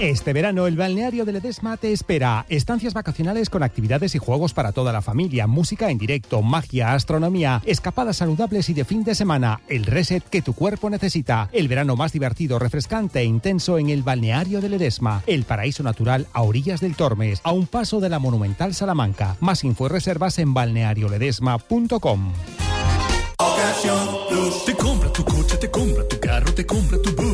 Este verano el balneario de Ledesma te espera. Estancias vacacionales con actividades y juegos para toda la familia, música en directo, magia, astronomía, escapadas saludables y de fin de semana, el reset que tu cuerpo necesita. El verano más divertido, refrescante e intenso en el balneario de Ledesma, el paraíso natural a orillas del Tormes, a un paso de la monumental Salamanca. Más info y reservas en balnearioledesma.com. Te compra tu coche, te compra tu carro, te compra tu buga.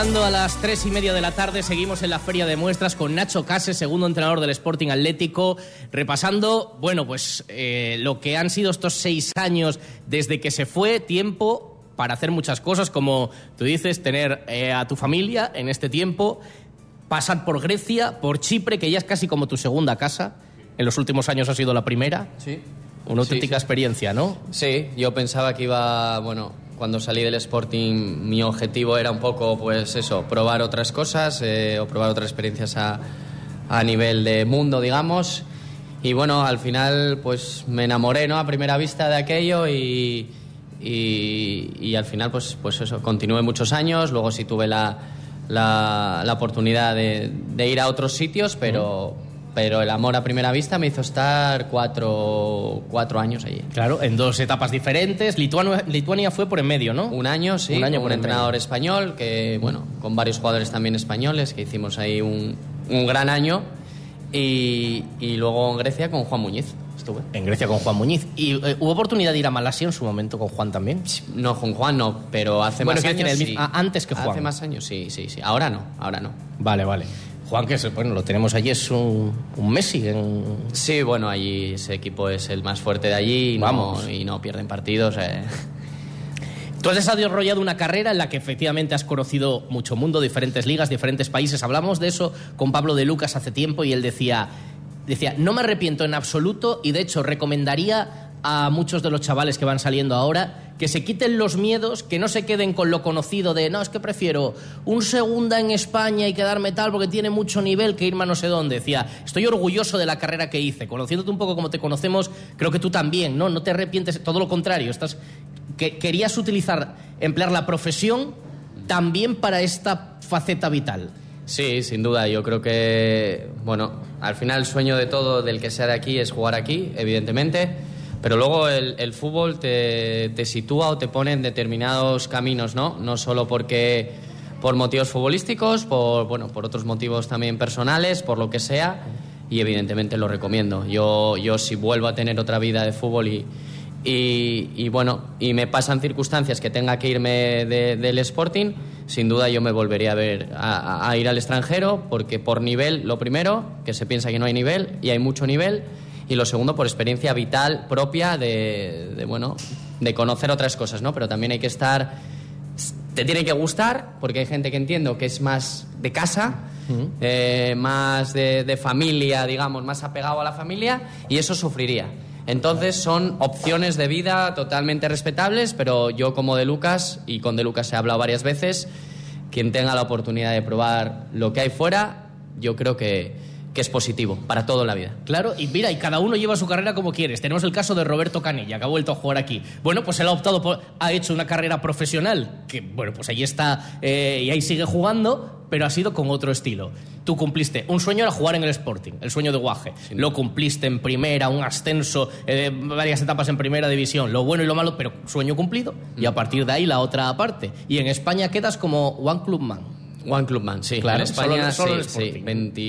Llegando a las tres y media de la tarde, seguimos en la feria de muestras con Nacho Case, segundo entrenador del Sporting Atlético, repasando, bueno, pues eh, lo que han sido estos seis años desde que se fue, tiempo para hacer muchas cosas, como tú dices, tener eh, a tu familia en este tiempo, pasar por Grecia, por Chipre, que ya es casi como tu segunda casa. En los últimos años ha sido la primera. Sí. Una auténtica experiencia, ¿no? Sí, yo pensaba que iba, bueno, cuando salí del Sporting mi objetivo era un poco, pues eso, probar otras cosas eh, o probar otras experiencias a, nivel de mundo, digamos. Y bueno, al final pues me enamoré, ¿no? A primera vista de aquello y, y, al final pues, pues eso, continué muchos años, luego sí tuve la, la, oportunidad de ir a otros sitios, pero, pero el amor a primera vista me hizo estar cuatro, cuatro años allí. Claro, en dos etapas diferentes. Lituania, Lituania fue por en medio, ¿no? Un año, sí, Un año con un en entrenador español, que bueno, con varios jugadores también españoles, que hicimos ahí un, un gran año. Y, y luego en Grecia con Juan Muñiz estuve. En Grecia con Juan Muñiz. ¿Y eh, hubo oportunidad de ir a Malasia en su momento con Juan también? No, con Juan no, pero hace Bueno, más quiero decir, años. el mis- sí. ah, antes que Juan. Hace más años, sí, sí, sí. Ahora no, ahora no. Vale, vale. Juan, que es, bueno, lo tenemos allí, es un, un Messi. En... Sí, bueno, allí ese equipo es el más fuerte de allí y no, Vamos. y no pierden partidos. eh. Tú has desarrollado una carrera en la que efectivamente has conocido mucho mundo, diferentes ligas, diferentes países. Hablamos de eso con Pablo de Lucas hace tiempo y él decía, decía, no me arrepiento en absoluto y de hecho recomendaría a muchos de los chavales que van saliendo ahora que se quiten los miedos, que no se queden con lo conocido de, no, es que prefiero un segunda en España y quedarme tal porque tiene mucho nivel que irme a no sé dónde. Decía, estoy orgulloso de la carrera que hice, conociéndote un poco como te conocemos, creo que tú también, ¿no? No te arrepientes, todo lo contrario, estás que querías utilizar, emplear la profesión también para esta faceta vital. Sí, sin duda. Yo creo que, bueno, al final el sueño de todo del que sea de aquí es jugar aquí, evidentemente. Pero luego el, el fútbol te, te sitúa o te pone en determinados caminos, ¿no? No solo porque por motivos futbolísticos, por, bueno, por otros motivos también personales, por lo que sea. Y evidentemente lo recomiendo. Yo, yo si vuelvo a tener otra vida de fútbol y, y, y, bueno, y me pasan circunstancias que tenga que irme de- del Sporting, sin duda yo me volvería a ver a, a- ir al extranjero, porque por nivel, lo primero, que se piensa que no hay nivel, y hay mucho nivel, y lo segundo, por experiencia vital propia de, de, bueno, de conocer otras cosas, ¿no? Pero también hay que estar, te tiene que gustar, porque hay gente que entiendo que es más de casa, eh, más de, de familia, digamos, más apegado a la familia, y eso sufriría. Entonces son opciones de vida totalmente respetables, pero yo como de Lucas, y con de Lucas he hablado varias veces, quien tenga la oportunidad de probar lo que hay fuera, yo creo que, que es positivo para todo en la vida. Claro, y mira, y cada uno lleva su carrera como quieres. Tenemos el caso de Roberto Canella, que ha vuelto a jugar aquí. Bueno, pues él ha optado por. ha hecho una carrera profesional, que bueno, pues ahí está eh, y ahí sigue jugando, pero ha sido con otro estilo. Tú cumpliste. Un sueño era jugar en el Sporting, el sueño de Guaje. Lo cumpliste en primera, un ascenso, eh, varias etapas en primera división, lo bueno y lo malo, pero sueño cumplido. Y a partir de ahí la otra parte. Y en España quedas como One Club Man. One Club Man, sí. Claro, en España, solo- solo el sí, sí, Sporting. 20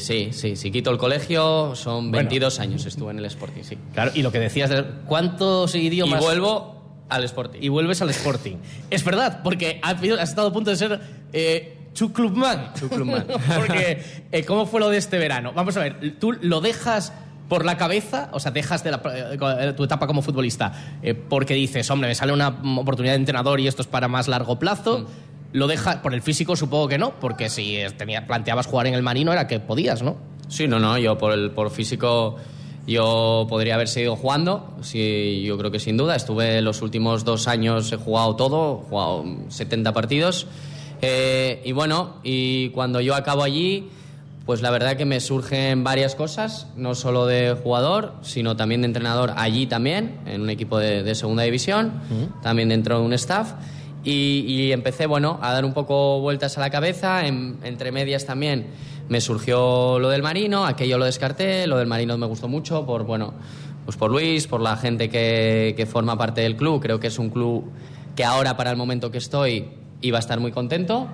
sí, sí. Si quito el colegio, son Bueno. 22 años estuve en el Sporting, sí. Claro, y lo que decías de cuántos idiomas. Y vuelvo al Sporting. Y vuelves al Sporting. es verdad, porque has, has estado a punto de ser eh, Chu Clubman. Clubman. [laughs] porque, eh, ¿cómo fue lo de este verano? Vamos a ver, tú lo dejas por la cabeza, o sea, dejas de la- eh, tu etapa como futbolista eh, porque dices, hombre, me sale una mm, oportunidad de entrenador y esto es para más largo plazo. Lo dejas por el físico, supongo que no, porque si tenía, planteabas jugar en el marino era que podías, ¿no? Sí, no, no, yo por el por físico yo podría haber seguido jugando, sí, yo creo que sin duda. Estuve los últimos dos años, he jugado todo, he jugado 70 partidos. Eh, y bueno, y cuando yo acabo allí, pues la verdad que me surgen varias cosas, no solo de jugador, sino también de entrenador allí también, en un equipo de, de segunda división, también dentro de un staff. Y, y empecé, bueno, a dar un poco vueltas a la cabeza, en- entre medias también me surgió lo del marino, aquello lo descarté, lo del marino me gustó mucho por, bueno, pues por Luis, por la gente que, que forma parte del club. Creo que es un club que ahora, para el momento que estoy, iba a estar muy contento.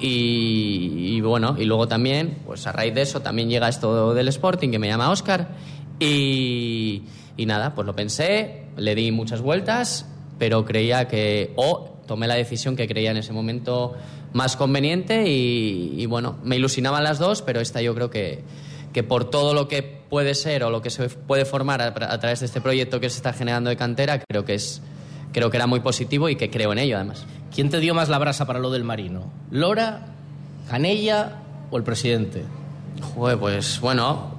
Y, y bueno, y luego también, pues a raíz de eso, también llega esto del Sporting, que me llama Oscar. Y, y nada, pues lo pensé, le di muchas vueltas, pero creía que, o tomé la decisión que creía en ese momento más conveniente y, y bueno, me ilusionaban las dos, pero esta yo creo que, que por todo lo que puede ser o lo que se puede formar a, a través de este proyecto que se está generando de cantera, creo que es creo que era muy positivo y que creo en ello además. ¿Quién te dio más la brasa para lo del marino? ¿Lora, Canella o el presidente? Joder, pues bueno,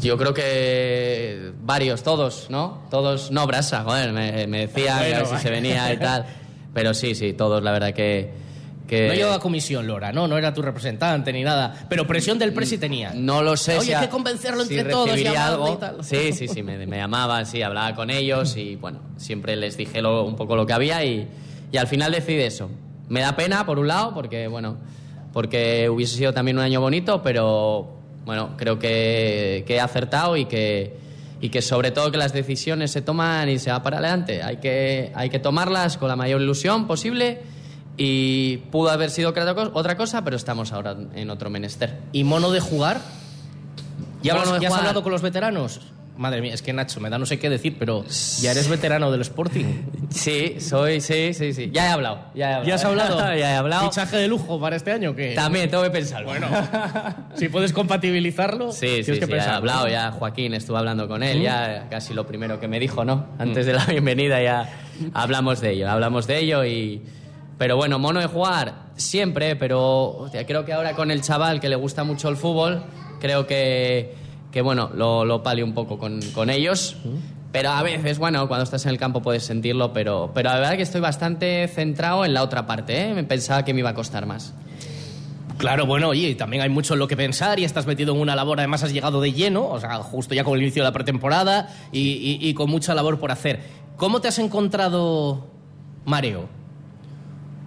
yo creo que varios, todos, ¿no? Todos, no brasa, joder, me, me Bueno, que a ver si se venía y tal. Pero sí, sí, todos, la verdad que... que No llevaba comisión, Lora, ¿no? No era tu representante ni nada. Pero presión del presi tenía. No lo sé. Oye, si hay a- que convencerlo si entre todos. algo. y tal. Sí, sí, sí, me, me llamaban, sí, hablaba con ellos y bueno, siempre les dije lo- un poco lo que había y, y al final decidí eso. Me da pena, por un lado, porque bueno, porque hubiese sido también un año bonito, pero bueno, creo que, que he acertado y que, y que sobre todo que las decisiones se toman y se va para adelante. Hay que, hay que tomarlas con la mayor ilusión posible y pudo haber sido otra cosa- pero estamos ahora en otro menester. ¿Y mono de jugar? ¿Ya, Mono has, de ya has jugar. hablado con los veteranos? Madre mía, es que Nacho, me da no sé qué decir, pero ya eres veterano del Sporting. [laughs] Sí, soy, sí, sí, sí. Ya he hablado. Ya, he hablado. ¿Ya has hablado? [laughs] ya he hablado. ¿Fichaje de lujo para este año? que También tengo que pensarlo. Bueno, [laughs] si puedes compatibilizarlo, Sí, tienes sí, que sí, pensarlo. he hablado ya, Joaquín, estuve hablando con él, ¿Mm? ya casi lo primero que me dijo, ¿no? Antes de la bienvenida ya hablamos de ello, hablamos de ello y... Pero bueno, mono de jugar, siempre, pero hostia, creo que ahora con el chaval que le gusta mucho el fútbol, creo que, que bueno, lo, lo palio un poco con, con ellos. Pero a veces, bueno, cuando estás en el campo puedes sentirlo, pero, pero la verdad que estoy bastante centrado en la otra parte, ¿eh? Pensaba que me iba a costar más. Claro, bueno, oye, también hay mucho en lo que pensar y estás metido en una labor, además has llegado de lleno, o sea, justo ya con el inicio de la pretemporada y, y- y con mucha labor por hacer. ¿Cómo te has encontrado Mareo?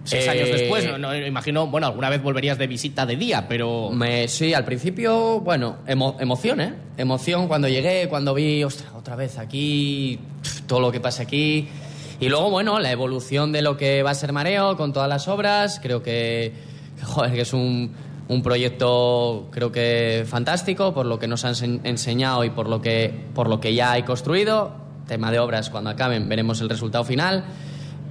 Seis Eh, años después, no, no, imagino, bueno, alguna vez volverías de visita de día, pero... Me, sí, al principio, bueno, emo- emoción, ¿eh? Emoción cuando llegué, cuando vi, ostras, otra vez aquí, todo lo que pasa aquí. Y luego, bueno, la evolución de lo que va a ser Mareo con todas las obras, creo que, joder, que es un, un proyecto, creo que fantástico, por lo que nos han ense- enseñado y por lo, que, por lo que ya hay construido. Tema de obras, cuando acaben, veremos el resultado final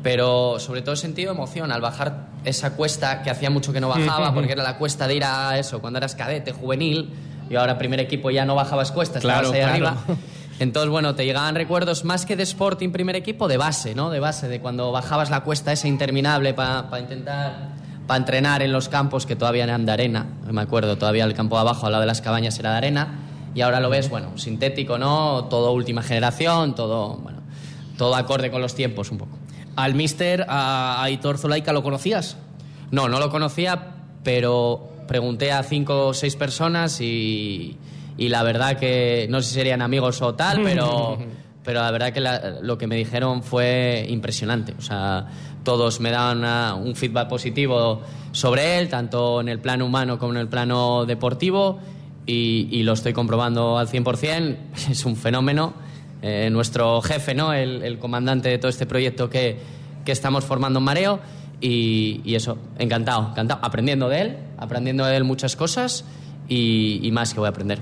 pero sobre todo sentido emoción al bajar esa cuesta que hacía mucho que no bajaba, porque era la cuesta de ir a eso, cuando eras cadete, juvenil, y ahora primer equipo ya no bajabas cuestas, Claro, estabas ahí claro. arriba. Entonces, bueno, te llegaban recuerdos más que de Sporting primer equipo, de base, ¿no? De base, de cuando bajabas la cuesta esa interminable para intentar, para entrenar en los campos que todavía eran de arena. Me acuerdo, todavía el campo de abajo, al lado de las cabañas, era de arena. Y ahora lo ves, bueno, sintético, ¿no? Todo última generación, todo, bueno, todo acorde con los tiempos un poco. ¿Al mister, a Aitor Zulaika, lo conocías? No, no lo conocía, pero pregunté a cinco o seis personas y, y la verdad que no sé si serían amigos o tal, [laughs] pero, pero la verdad que la- lo que me dijeron fue impresionante. O sea, todos me daban una- un feedback positivo sobre él, tanto en el plano humano como en el plano deportivo, y, y lo estoy comprobando al 100%. [laughs] Es un fenómeno. Eh, nuestro jefe, ¿no? el, el comandante de todo este proyecto que, que estamos formando en Mareo. Y, y eso, encantado, encantado. Aprendiendo de él, aprendiendo de él muchas cosas y, y más que voy a aprender.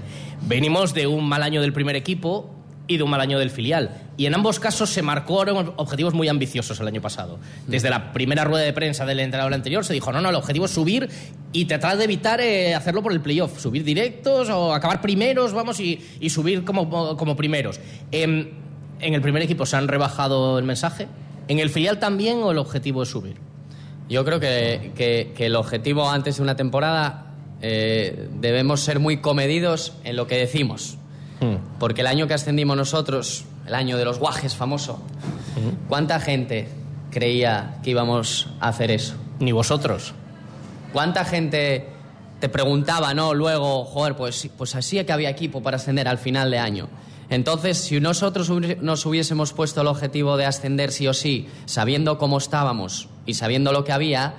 Venimos de un mal año del primer equipo y de un mal año del filial. Y en ambos casos se marcaron objetivos muy ambiciosos el año pasado. Desde la primera rueda de prensa del entrenador anterior se dijo, no, no, el objetivo es subir y tratar de evitar eh, hacerlo por el playoff. Subir directos o acabar primeros, vamos, y, y subir como, como primeros. Em, en el primer equipo se han rebajado el mensaje. ¿En el filial también o el objetivo es subir? Yo creo que, que- que el objetivo antes de una temporada eh, debemos ser muy comedidos en lo que decimos. Porque el año que ascendimos nosotros, el año de los guajes famoso, ¿cuánta gente creía que íbamos a hacer eso? Ni vosotros. ¿Cuánta gente te preguntaba, no? Luego, joder, pues, pues así que había equipo para ascender al final de año. Entonces, si nosotros nos hubiésemos puesto el objetivo de ascender sí o sí, sabiendo cómo estábamos y sabiendo lo que había,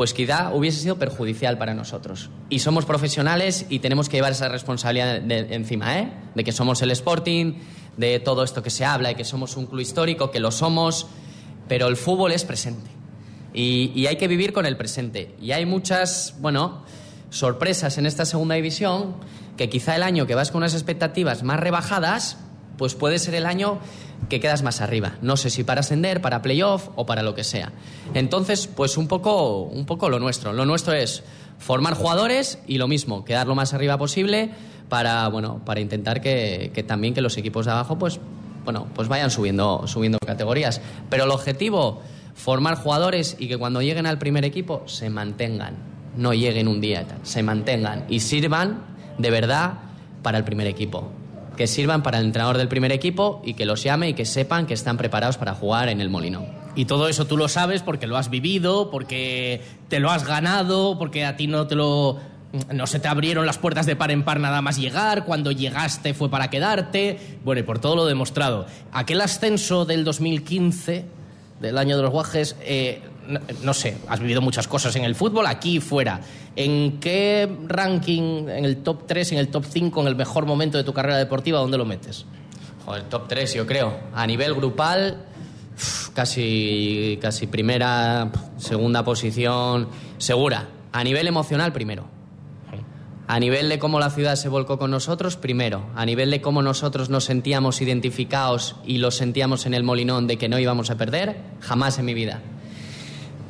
pues quizá hubiese sido perjudicial para nosotros. Y somos profesionales y tenemos que llevar esa responsabilidad de- de- encima, ¿eh? De que somos el Sporting, de todo esto que se habla y que somos un club histórico, que lo somos, pero el fútbol es presente. Y, y hay que vivir con el presente. Y hay muchas, bueno, sorpresas en esta segunda división que quizá el año que vas con unas expectativas más rebajadas, pues puede ser el año que quedas más arriba. No sé si para ascender, para playoff o para lo que sea. Entonces, pues un poco, un poco lo nuestro. Lo nuestro es formar jugadores y lo mismo, quedar lo más arriba posible para, bueno, para intentar que, también que los equipos de abajo, pues, bueno, pues vayan subiendo, subiendo categorías. Pero el objetivo, formar jugadores y que cuando lleguen al primer equipo se mantengan, no lleguen un día se mantengan y sirvan de verdad para el primer equipo. Que sirvan para el entrenador del primer equipo y que los llame y que sepan que están preparados para jugar en el Molinón. Y todo eso tú lo sabes porque lo has vivido, porque te lo has ganado, porque a ti no te lo no se te abrieron las puertas de par en par nada más llegar, cuando llegaste fue para quedarte, bueno, y por todo lo demostrado. Aquel ascenso del 2015, del año de los guajes, eh, no, sé, has vivido muchas cosas en el fútbol, aquí y fuera. ¿En qué ranking, en el top 3, en el top 5, en el mejor momento de tu carrera deportiva, dónde lo metes? Joder, top 3, yo creo. A nivel grupal, casi, casi primera, segunda posición, segura. A nivel emocional, primero. A nivel de cómo la ciudad se volcó con nosotros, primero. A nivel de cómo nosotros nos sentíamos identificados y lo sentíamos en el molinón de que no íbamos a perder, jamás en mi vida.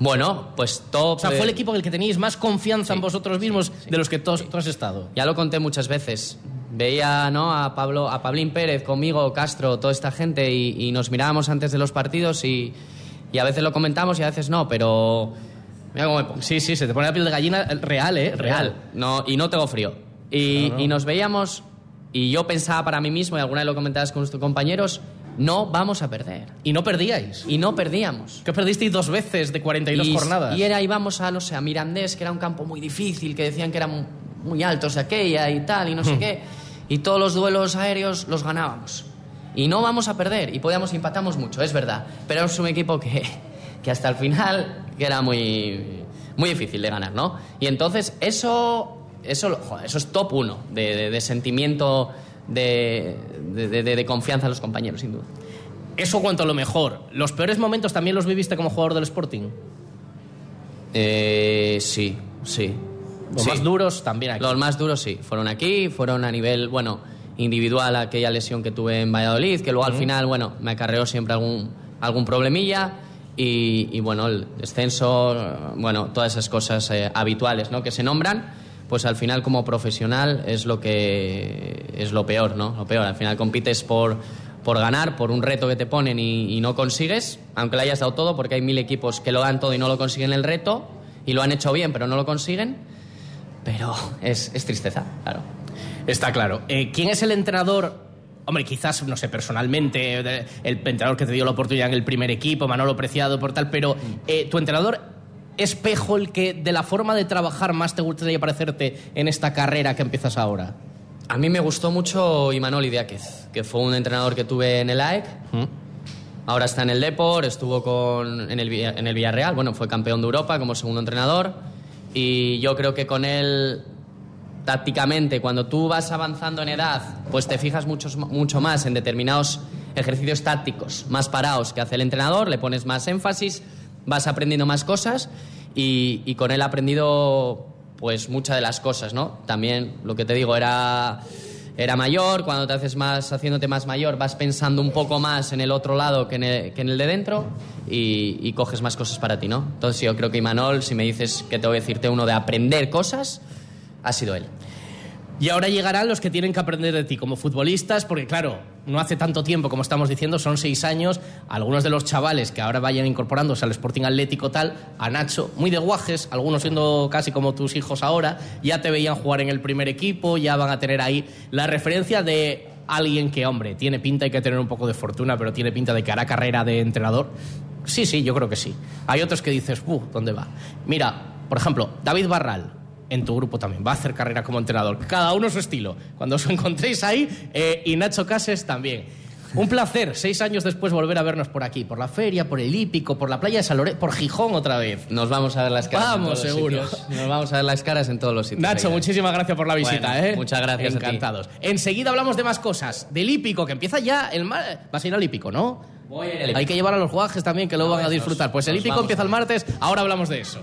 Bueno, pues top. O sea, fue el equipo en el que teníais más confianza sí, en vosotros mismos sí, de los que tú, tú has estado. Ya lo conté muchas veces. Veía ¿no? a, Pablo, a Pablín Pérez, conmigo, Castro, toda esta gente y, y nos mirábamos antes de los partidos y, y, a veces lo comentamos y a veces no, pero. Mira cómo me pongo. Sí, sí, se te pone la piel de gallina real, ¿eh? Real. No, y no tengo frío. Y, y nos veíamos y yo pensaba para mí mismo, y alguna vez lo comentabas con nuestros compañeros, no vamos a perder. Y no perdíais. Y no perdíamos. Que perdisteis dos veces de 42 y, jornadas. Y era, íbamos a, no sé, a Mirandés, que era un campo muy difícil, que decían que eran muy altos de aquella y tal, y no sé qué. Y todos los duelos aéreos los ganábamos. Y no vamos a perder. Y podíamos, empatamos mucho, es verdad. Pero es un equipo que, [laughs] que hasta el final que era muy, muy difícil de ganar, ¿no? Y entonces eso, eso, joder, eso es top uno de, de, de sentimiento de, de, de, confianza en los compañeros, sin duda. Eso cuanto a lo mejor. ¿Los peores momentos también los viviste como jugador del Sporting? Eh, sí, sí. Los sí. más duros también aquí. Los más duros sí. Fueron aquí, fueron a nivel, bueno, individual aquella lesión que tuve en Valladolid, que luego al final, bueno, me acarreó siempre algún, algún problemilla. Y, y, bueno, el descenso, bueno, todas esas cosas eh, habituales ¿no? que se nombran, pues al final como profesional es lo que es lo peor, ¿no? Lo peor, al final compites por, por ganar, por un reto que te ponen y, y, no consigues, aunque le hayas dado todo, porque hay mil equipos que lo dan todo y no lo consiguen el reto, y lo han hecho bien, pero no lo consiguen, pero es, es tristeza, claro. Está claro. Eh, ¿Quién es el entrenador Hombre, quizás, no sé, personalmente, el entrenador que te dio la oportunidad en el primer equipo, Manolo Preciado, por tal, pero eh, tu entrenador espejo el que de la forma de trabajar más te gustaría parecerte en esta carrera que empiezas ahora? A mí me gustó mucho Imanol Idiáquez, que fue un entrenador que tuve en el AEC. ¿Mm? Ahora está en el Depor, estuvo con, en, el, en el Villarreal, bueno, fue campeón de Europa como segundo entrenador. Y yo creo que con él tácticamente, cuando tú vas avanzando en edad, pues te fijas mucho, mucho más en determinados ejercicios tácticos más parados que hace el entrenador, le pones más énfasis, vas aprendiendo más cosas y, con él he aprendido pues muchas de las cosas, ¿no? También lo que te digo era era mayor, cuando te haces más, haciéndote más mayor, vas pensando un poco más en el otro lado que en el, de dentro y, y, coges más cosas para ti, ¿no? Entonces yo creo que Imanol, si me dices que tengo que decirte uno de aprender cosas, ha sido él. Y ahora llegarán los que tienen que aprender de ti como futbolistas, porque claro, no hace tanto tiempo, como estamos diciendo, son seis años. Algunos de los chavales que ahora vayan incorporándose al Sporting Atlético tal, a Nacho, muy de guajes, algunos siendo casi como tus hijos ahora, ya te veían jugar en el primer equipo, ya van a tener ahí la referencia de alguien que, hombre, tiene pinta, hay que tener un poco de fortuna, pero tiene pinta de que hará carrera de entrenador. Sí, sí, yo creo que sí. Hay otros que dices. ¿Dónde va? Mira, por ejemplo, David Barral, en tu grupo también. Va a hacer carrera como entrenador. Cada uno su estilo. Cuando os encontréis ahí, eh, y Nacho Cases también. Un placer, seis años después, volver a vernos por aquí, por la feria, por el hípico, por la playa de Saloré, por Gijón otra vez. Nos vamos a ver las caras Vamos, en todos seguro. los sitios. Nos vamos a ver las caras en todos los sitios. Nacho, muchísimas gracias por la visita, Bueno, ¿eh? muchas gracias a ti. Encantados. Enseguida hablamos de más cosas. Del hípico, que empieza ya el mar... Vas a ir al hípico, ¿no? Voy a ir al hípico. Hay que llevar a los guajes también, que luego No, van a disfrutar. Pues el hípico empieza el martes, ahora hablamos de eso.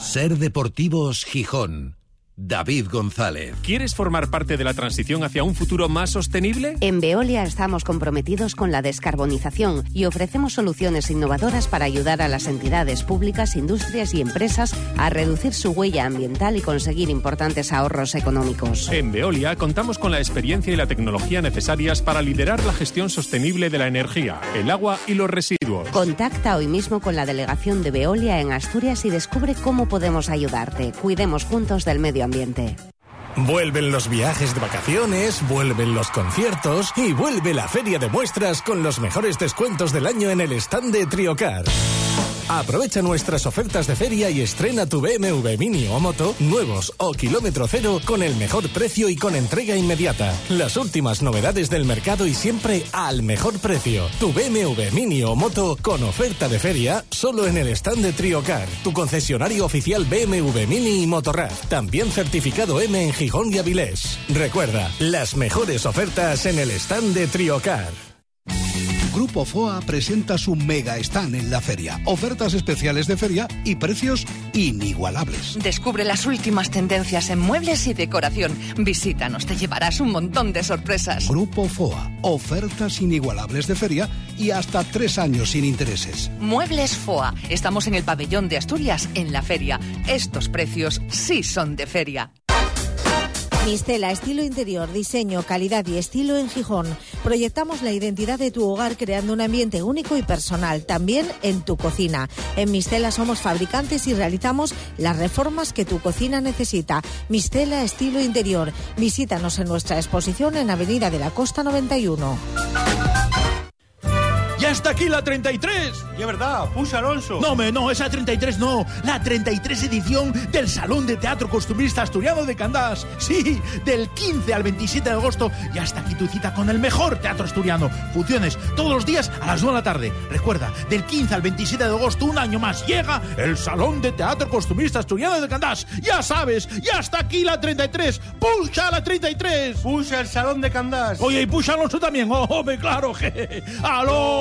Ser Deportivos Gijón. David González. ¿Quieres formar parte de la transición hacia un futuro más sostenible? En Veolia estamos comprometidos con la descarbonización y ofrecemos soluciones innovadoras para ayudar a las entidades públicas, industrias y empresas a reducir su huella ambiental y conseguir importantes ahorros económicos. En Veolia contamos con la experiencia y la tecnología necesarias para liderar la gestión sostenible de la energía, el agua y los residuos. Contacta hoy mismo con la delegación de Veolia en Asturias y descubre cómo podemos ayudarte. Cuidemos juntos del medio ambiente. Vuelven los viajes de vacaciones, vuelven los conciertos y vuelve la feria de muestras con los mejores descuentos del año en el stand de Triocar. Aprovecha nuestras ofertas de feria y estrena tu BMW Mini o Moto nuevos o kilómetro cero con el mejor precio y con entrega inmediata. Las últimas novedades del mercado y siempre al mejor precio. Tu BMW Mini o Moto con oferta de feria solo en el stand de Triocar, tu concesionario oficial BMW Mini y Motorrad. También certificado M en Gijón y Avilés. Recuerda, las mejores ofertas en el stand de Triocar. Grupo FOA presenta su mega stand en la feria. Ofertas especiales de feria y precios inigualables. Descubre las últimas tendencias en muebles y decoración. Visítanos, te llevarás un montón de sorpresas. Grupo FOA, ofertas inigualables de feria y hasta tres años sin intereses. Muebles FOA. Estamos en el pabellón de Asturias, en la feria. Estos precios sí son de feria. Mistela, estilo interior, diseño, calidad y estilo en Gijón. Proyectamos la identidad de tu hogar creando un ambiente único y personal, también en tu cocina. En Mistela somos fabricantes y realizamos las reformas que tu cocina necesita. Mistela, estilo interior. Visítanos en nuestra exposición en Avenida de la Costa 91. ¡Ya está aquí la 33! Y es verdad, puxa Alonso. No, me, no, esa 33 no. La 33 edición del Salón de Teatro Costumbrista Asturiano de Candás. Sí, del 15 al 27 de agosto. Ya está aquí tu cita con el mejor teatro asturiano. Funciones todos los días a las 2 de la tarde. Recuerda, del 15 al 27 de agosto, un año más, llega el Salón de Teatro Costumbrista Asturiano de Candás. Ya sabes, ya está aquí la 33. ¡Puxa la 33! Puxa el Salón de Candás. Oye, y puxa Alonso también. ¡Oh, [laughs] hombre, claro! je.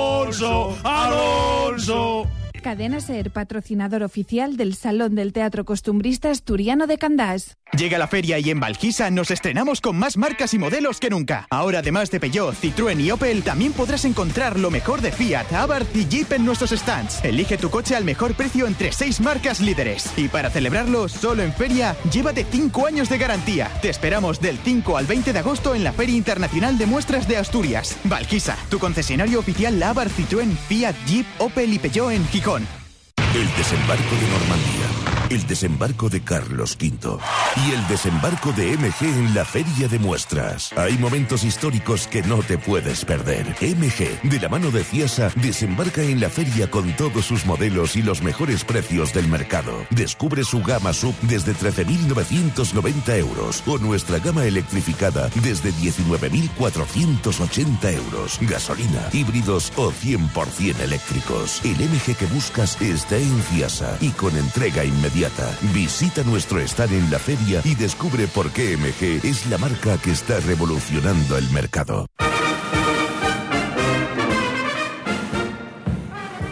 ¡Alonso! ¡Alonso! Cadena Ser, patrocinador oficial del Salón del Teatro Costumbrista Asturiano de Candás. Llega la feria y en Valquisa nos estrenamos con más marcas y modelos que nunca. Ahora, además de Peugeot, Citroën y Opel, también podrás encontrar lo mejor de Fiat, Abarth y Jeep en nuestros stands. Elige tu coche al mejor precio entre seis marcas líderes. Y para celebrarlo, solo en feria, llévate 5 años de garantía. Te esperamos del 5 al 20 de agosto en la Feria Internacional de Muestras de Asturias. Valquisa, tu concesionario oficial Abarth, Citroën, Fiat, Jeep, Opel y Peugeot en Gijón. El desembarco de Normandía, el desembarco de Carlos V y el desembarco de MG en la Feria de Muestras. Hay momentos históricos que no te puedes perder. MG, de la mano de Ciasa, desembarca en la feria con todos sus modelos y los mejores precios del mercado. Descubre su gama sub desde 13.990 euros o nuestra gama electrificada desde 19.480 euros. Gasolina, híbridos o 100% eléctricos. El MG que buscas está en Ciasa y con entrega inmediata. Visita nuestro stand en la feria y descubre por qué MG es la marca que está revolucionando el mercado.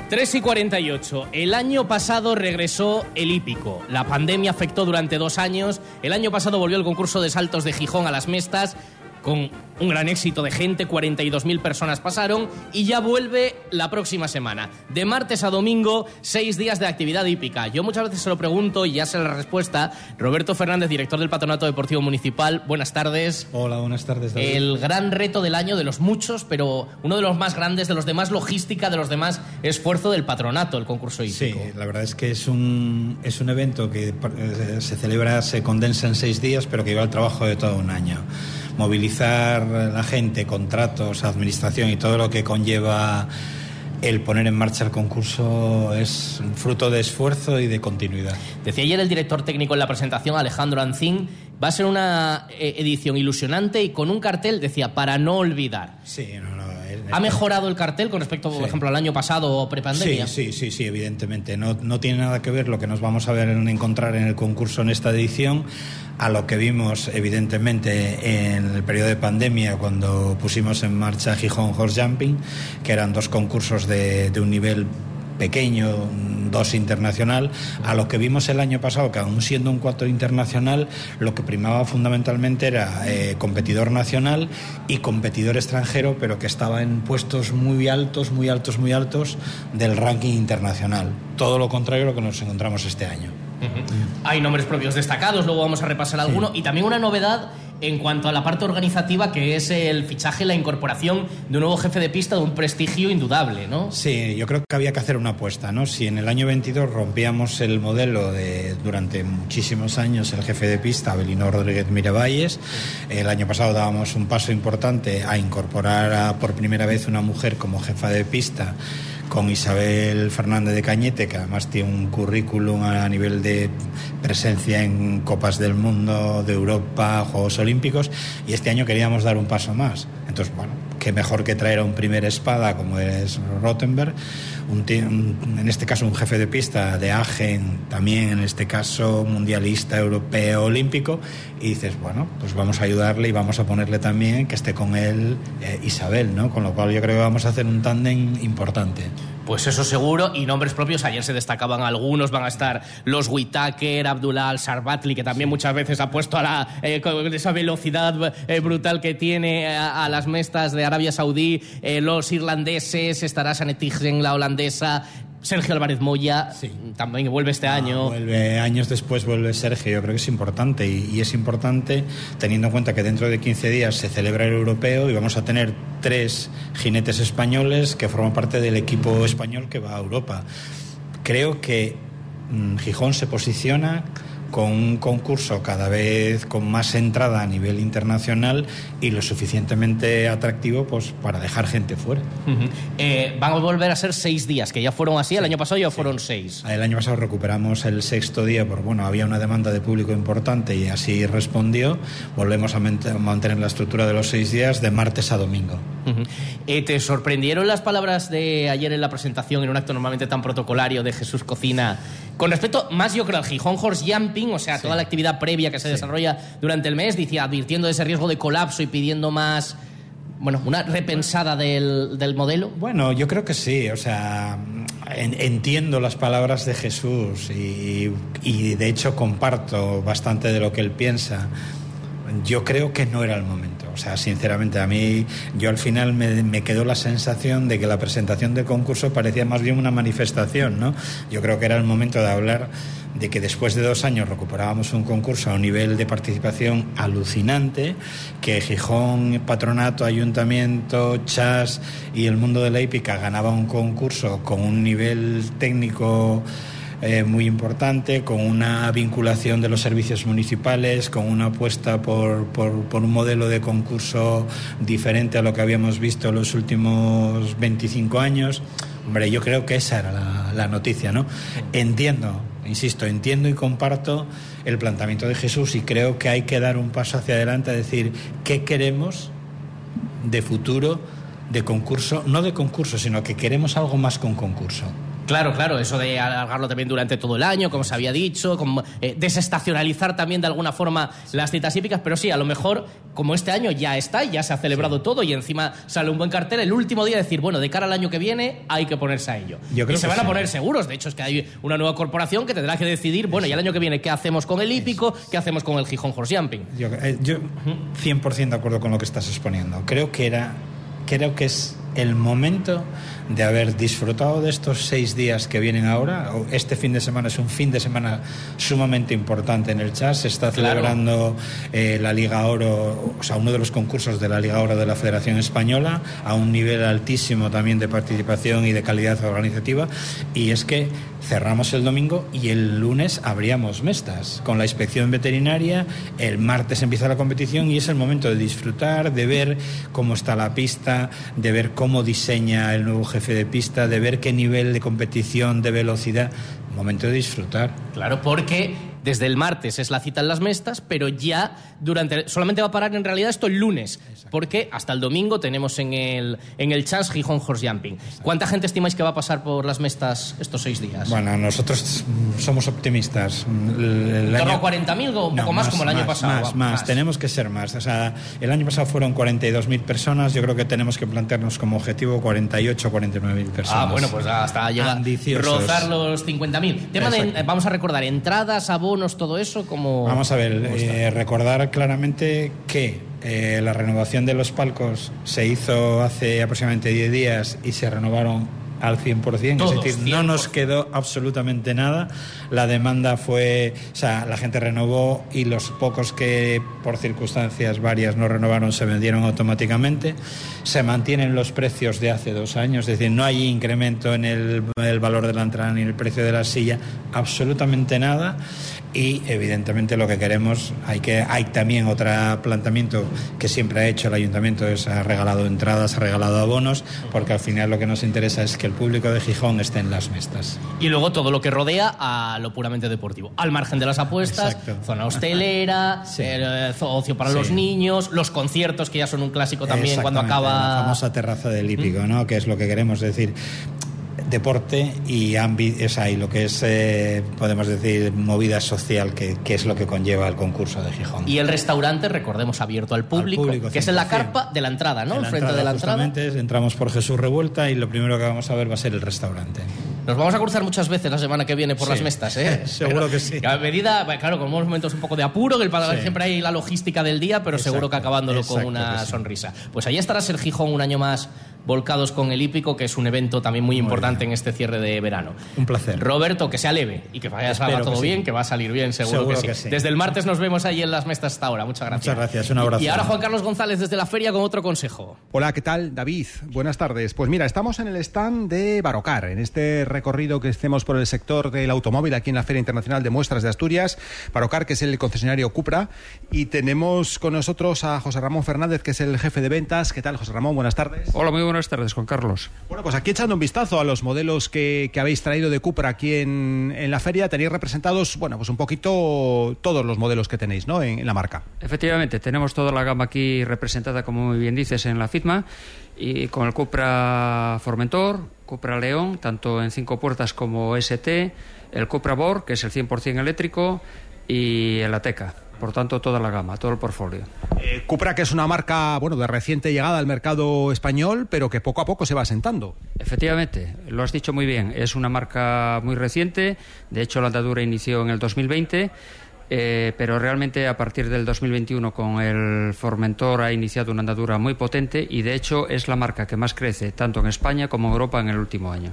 3 y 48. El año pasado regresó el hípico. La pandemia afectó durante dos años. El año pasado volvió el concurso de saltos de Gijón a las Mestas con un gran éxito de gente, 42.000 personas pasaron y ya vuelve la próxima semana. De martes a domingo, seis días de actividad hípica. Yo muchas veces se lo pregunto y ya sé la respuesta. Roberto Fernández, director del Patronato Deportivo Municipal, buenas tardes. Hola, buenas tardes. David. El gran reto del año, de los muchos, pero uno de los más grandes, de los demás logística, de los demás esfuerzo del patronato, el concurso hípico. Sí, la verdad es que es un, es un evento que eh, se celebra, se condensa en seis días, pero que lleva el trabajo de todo un año. Movilizar la gente, contratos, administración y todo lo que conlleva el poner en marcha el concurso es fruto de esfuerzo y de continuidad. Decía ayer el director técnico en la presentación, Alejandro Ancín, va a ser una eh, edición ilusionante y con un cartel, decía, para no olvidar. Sí, no, no, ¿Ha mejorado el cartel con respecto, por ejemplo, al año pasado o prepandemia? Sí, sí, sí, sí, evidentemente. No, no tiene nada que ver lo que nos vamos a ver encontrar en el concurso en esta edición a lo que vimos evidentemente en el periodo de pandemia cuando pusimos en marcha Gijón Horse Jumping, que eran dos concursos de, de un nivel pequeño, dos internacional, a lo que vimos el año pasado, que aún siendo un cuatro internacional, lo que primaba fundamentalmente era eh, competidor nacional y competidor extranjero, pero que estaba en puestos muy altos, muy altos, muy altos del ranking internacional. Todo lo contrario a lo que nos encontramos este año. Hay nombres propios destacados, luego vamos a repasar alguno. Y también una novedad en cuanto a la parte organizativa, que es el fichaje, la incorporación de un nuevo jefe de pista de un prestigio indudable, ¿no? Sí, yo creo que había que hacer una apuesta, ¿no? Si en el año 22 rompíamos el modelo de durante muchísimos años el jefe de pista, Abelino Rodríguez Miravalles, el año pasado dábamos un paso importante a incorporar a, por primera vez una mujer como jefa de pista con Isabel Fernández de Cañete, que además tiene un currículum a nivel de presencia en Copas del Mundo, de Europa, Juegos Olímpicos, y este año queríamos dar un paso más. Entonces, bueno, qué mejor que traer a un primer espada como es Rottenberg, un, en este caso un jefe de pista de Agen, también en este caso mundialista, europeo, olímpico, y dices, bueno, pues vamos a ayudarle y vamos a ponerle también que esté con él eh, Isabel, ¿no? Con lo cual yo creo que vamos a hacer un tándem importante. Pues eso seguro, y nombres propios, ayer se destacaban algunos, van a estar los Whitaker, Abdullah Al-Sarbatli, que también muchas veces ha puesto a la, eh, con esa velocidad eh, brutal que tiene a, las mestas de Arabia Saudí, los irlandeses, estará Sanet la holandesa, Sergio Álvarez Moya también vuelve este año. Vuelve años después, vuelve Sergio. Yo creo que es importante y, es importante teniendo en cuenta que dentro de 15 días se celebra el europeo y vamos a tener tres jinetes españoles que forman parte del equipo español que va a Europa. Creo que mm, Gijón se posiciona con un concurso cada vez con más entrada a nivel internacional y lo suficientemente atractivo pues para dejar gente fuera. Eh, van a volver a ser seis días, que ya fueron así, el año pasado ya fueron seis. El año pasado recuperamos el sexto día, porque bueno, había una demanda de público importante y así respondió. Volvemos a mantener la estructura de los seis días de martes a domingo. Eh, ¿Te sorprendieron las palabras de ayer en la presentación, en un acto normalmente tan protocolario de Jesús Cocina? Con respecto, más yo creo al Gijón Horse Jumping, o sea, toda la actividad previa que se desarrolla durante el mes, decía, advirtiendo de ese riesgo de colapso y pidiendo más bueno, una repensada del, del, modelo? Bueno, yo creo que sí, o sea, entiendo las palabras de Jesús y, y, de hecho comparto bastante de lo que él piensa. Yo creo que no era el momento. O sea, sinceramente, a mí, yo al final me, me, quedó la sensación de que la presentación del concurso parecía más bien una manifestación, ¿no? Yo creo que era el momento de hablar de que después de dos años recuperábamos un concurso a un nivel de participación alucinante, que Gijón, Patronato, Ayuntamiento, Chas y el mundo de la hípica ganaba un concurso con un nivel técnico eh, muy importante, con una vinculación de los servicios municipales, con una apuesta por, por, un modelo de concurso diferente a lo que habíamos visto los últimos 25 años. Hombre, yo creo que esa era la noticia, ¿no? Entiendo, insisto, entiendo y comparto el planteamiento de Jesús y creo que hay que dar un paso hacia adelante a decir qué queremos de futuro de concurso, no de concurso, sino que queremos algo más con concurso. Claro, claro, eso de alargarlo también durante todo el año, como se había dicho, como, eh, desestacionalizar también de alguna forma las citas hípicas, pero sí, a lo mejor, como este año ya está, ya se ha celebrado todo y encima sale un buen cartel, el último día decir, bueno, de cara al año que viene hay que ponerse a ello. Yo creo y se van a poner seguros, de hecho es que hay una nueva corporación que tendrá que decidir, bueno, y el año que viene, ¿qué hacemos con el hípico? ¿Qué hacemos con el Gijón Horse Jumping? Yo, eh, yo 100% de acuerdo con lo que estás exponiendo. Creo que era, creo que es el momento de haber disfrutado de estos seis días que vienen ahora. Este fin de semana es un fin de semana sumamente importante en el CHAS. Se está celebrando eh, la Liga Oro, o sea, uno de los concursos de la Liga Oro de la Federación Española, a un nivel altísimo también de participación y de calidad organizativa. Y es que cerramos el domingo y el lunes abríamos mestas con la inspección veterinaria. El martes empieza la competición y es el momento de disfrutar, de ver cómo está la pista, de ver cómo diseña el nuevo jefe de pista, de ver qué nivel de competición, de velocidad. Momento de disfrutar. Claro, porque Desde el martes es la cita en las mestas, pero ya durante solamente va a parar en realidad esto el lunes, porque hasta el domingo tenemos en el en el Chance Gijón Horse Jumping. ¿Cuánta gente estimáis que va a pasar por las mestas estos seis días? Bueno, nosotros somos optimistas. El, ¿En el año- a 40.000 o un No, poco más, como el año pasado? Más, más, tenemos que ser más. O sea, el año pasado fueron 42.000 personas, yo creo que tenemos que plantearnos como objetivo 48 o 49.000 personas. Ah, bueno, pues hasta llegar rozar los 50.000. Tema de, vamos a recordar, entradas, abonos, todo eso, como... Vamos a ver, eh, recordar claramente que eh, la renovación de los palcos se hizo hace aproximadamente 10 días y se renovaron al 100%, Todos, es decir, no nos quedó absolutamente nada. La demanda fue, o sea, la gente renovó y los pocos que por circunstancias varias no renovaron se vendieron automáticamente. Se mantienen los precios de hace dos años, es decir, no hay incremento en el, el valor de la entrada ni el precio de la silla, absolutamente nada. Y evidentemente lo que queremos, hay que hay también otro planteamiento que siempre ha hecho el ayuntamiento, es ha regalado entradas, ha regalado abonos, porque al final lo que nos interesa es que el público de Gijón esté en las mestas. Y luego todo lo que rodea a lo puramente deportivo. Al margen de las apuestas, Exacto. zona hostelera, [laughs] eh, zo- ocio para Sí. los niños, los conciertos, que ya son un clásico también cuando acaba... La famosa terraza del hípico, ¿no? Que es lo que queremos decir deporte y, sea, y lo que es, eh, podemos decir, movida social, que, que es lo que conlleva el concurso de Gijón. Y el restaurante, recordemos, abierto al público, público, que es en la 100%. carpa de la entrada, ¿no? En la Frente de la entrada. justamente, entramos por Jesús Revuelta y lo primero que vamos a ver va a ser el restaurante. Nos vamos a cruzar muchas veces la semana que viene por Sí. las mestas, ¿eh? [laughs] Seguro Pero, que sí. A medida, claro, con unos momentos un poco de apuro, que el Sí. siempre hay la logística del día, pero seguro que acabándolo con una sí. sonrisa. Pues ahí estará Ser Gijón un año más volcados con el hípico, que es un evento también muy, importante en este cierre de verano. Un placer. Roberto, que sea leve y que vaya salga que todo sí. bien, que va a salir bien, seguro, Seguro que, sí. que sí. Desde el martes nos vemos ahí en las mestas hasta ahora. Muchas gracias. Muchas gracias, un abrazo. Y ahora Juan Carlos González desde la feria con otro consejo. Hola, ¿qué tal? David, buenas tardes. Pues mira, estamos en el stand de Barocar, en este recorrido que hacemos por el sector del automóvil aquí en la Feria Internacional de Muestras de Asturias. Barocar, que es el concesionario Cupra, y tenemos con nosotros a José Ramón Fernández, que es el jefe de ventas. ¿Qué tal, José Ramón? Buenas tardes. Hola, muy buenas tardes, Juan Carlos. Bueno, pues aquí echando un vistazo a los modelos que, que habéis traído de Cupra aquí en, en la feria, tenéis representados, bueno, pues un poquito todos los modelos que tenéis, ¿no? En, en la marca. Efectivamente, tenemos toda la gama aquí representada, como muy bien dices, en la FITMA, y con el Cupra Formentor, Cupra León, tanto en cinco puertas como ST, el Cupra Bor, que es el 100% eléctrico, y el Ateca. Por tanto, toda la gama, todo el portfolio. Eh, Cupra, que es una marca, bueno, de reciente llegada al mercado español, pero que poco a poco se va asentando. Efectivamente, lo has dicho muy bien. Es una marca muy reciente. De hecho, la andadura inició en el 2020. eh, pero realmente a partir del 2021 con el Formentor ha iniciado una andadura muy potente y de hecho es la marca que más crece tanto en España como en Europa en el último año.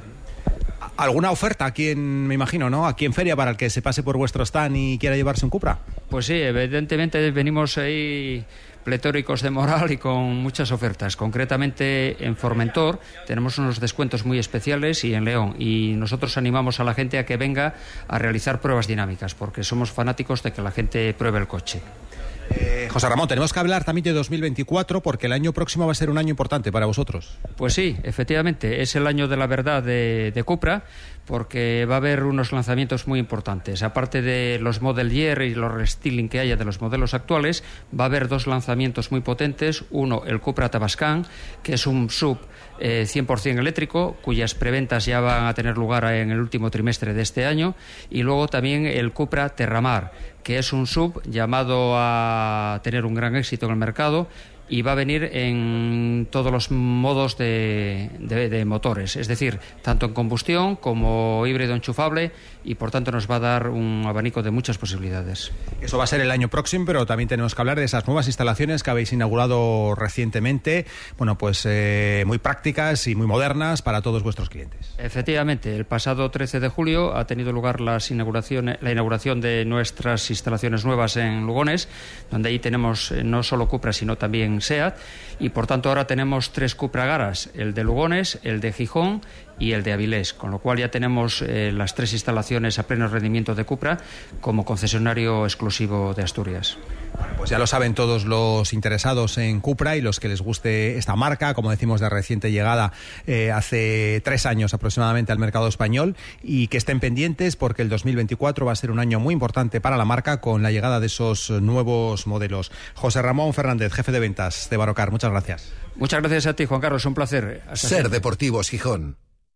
¿Alguna oferta aquí en, me imagino, ¿no? Aquí en feria para el que se pase por vuestro stand y quiera llevarse un Cupra? Pues sí, evidentemente venimos ahí pletóricos de moral y con muchas ofertas. Concretamente en Formentor tenemos unos descuentos muy especiales y en León. Y nosotros animamos a la gente a que venga a realizar pruebas dinámicas porque somos fanáticos de que la gente pruebe el coche. Eh, José Ramón, tenemos que hablar también de 2024 porque el año próximo va a ser un año importante para vosotros. Pues sí, efectivamente, es el año de la verdad de, de Cupra, porque va a haber unos lanzamientos muy importantes. Aparte de los Model Year y los restyling que haya de los modelos actuales, va a haber dos lanzamientos muy potentes. Uno, el Cupra Tabascan, que es un sub eh, 100% eléctrico, cuyas preventas ya van a tener lugar en el último trimestre de este año. Y luego también el Cupra Terramar, que es un sub llamado a tener un gran éxito en el mercado y va a venir en todos los modos de, de- de motores, es decir, tanto en combustión como híbrido enchufable y por tanto nos va a dar un abanico de muchas posibilidades. Eso va a ser el año próximo, pero también tenemos que hablar de esas nuevas instalaciones que habéis inaugurado recientemente, bueno, pues eh, muy prácticas y muy modernas para todos vuestros clientes. Efectivamente, el pasado 13 de julio ha tenido lugar las inauguraciones- la inauguración de nuestras instalaciones nuevas en Lugones, donde ahí tenemos eh, no solo Cupra, sino también SEAT, y por tanto ahora tenemos tres Cupra Garas, el de Lugones, el de Gijón y el de Avilés, con lo cual ya tenemos eh, las tres instalaciones a pleno rendimiento de Cupra como concesionario exclusivo de Asturias. Pues ya lo saben todos los interesados en Cupra y los que les guste esta marca, como decimos, de reciente llegada eh, hace tres años aproximadamente al mercado español y que estén pendientes porque el 2024 va a ser un año muy importante para la marca con la llegada de esos nuevos modelos. José Ramón Fernández, jefe de ventas de Barocar, gracias. Muchas gracias a ti, Juan Carlos, un placer. Hasta Ser siempre. Deportivos Gijón.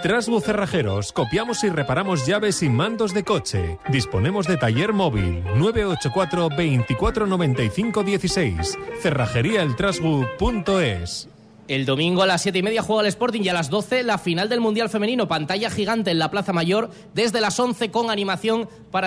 Trasbu Cerrajeros, copiamos y reparamos llaves y mandos de coche. Disponemos de taller móvil 984 24 95 16. Cerrajeríaeltrasbu.es. El domingo a las 7 y media juega el Sporting y a las 12 la final del Mundial Femenino. Pantalla gigante en la Plaza Mayor desde las 11 con animación para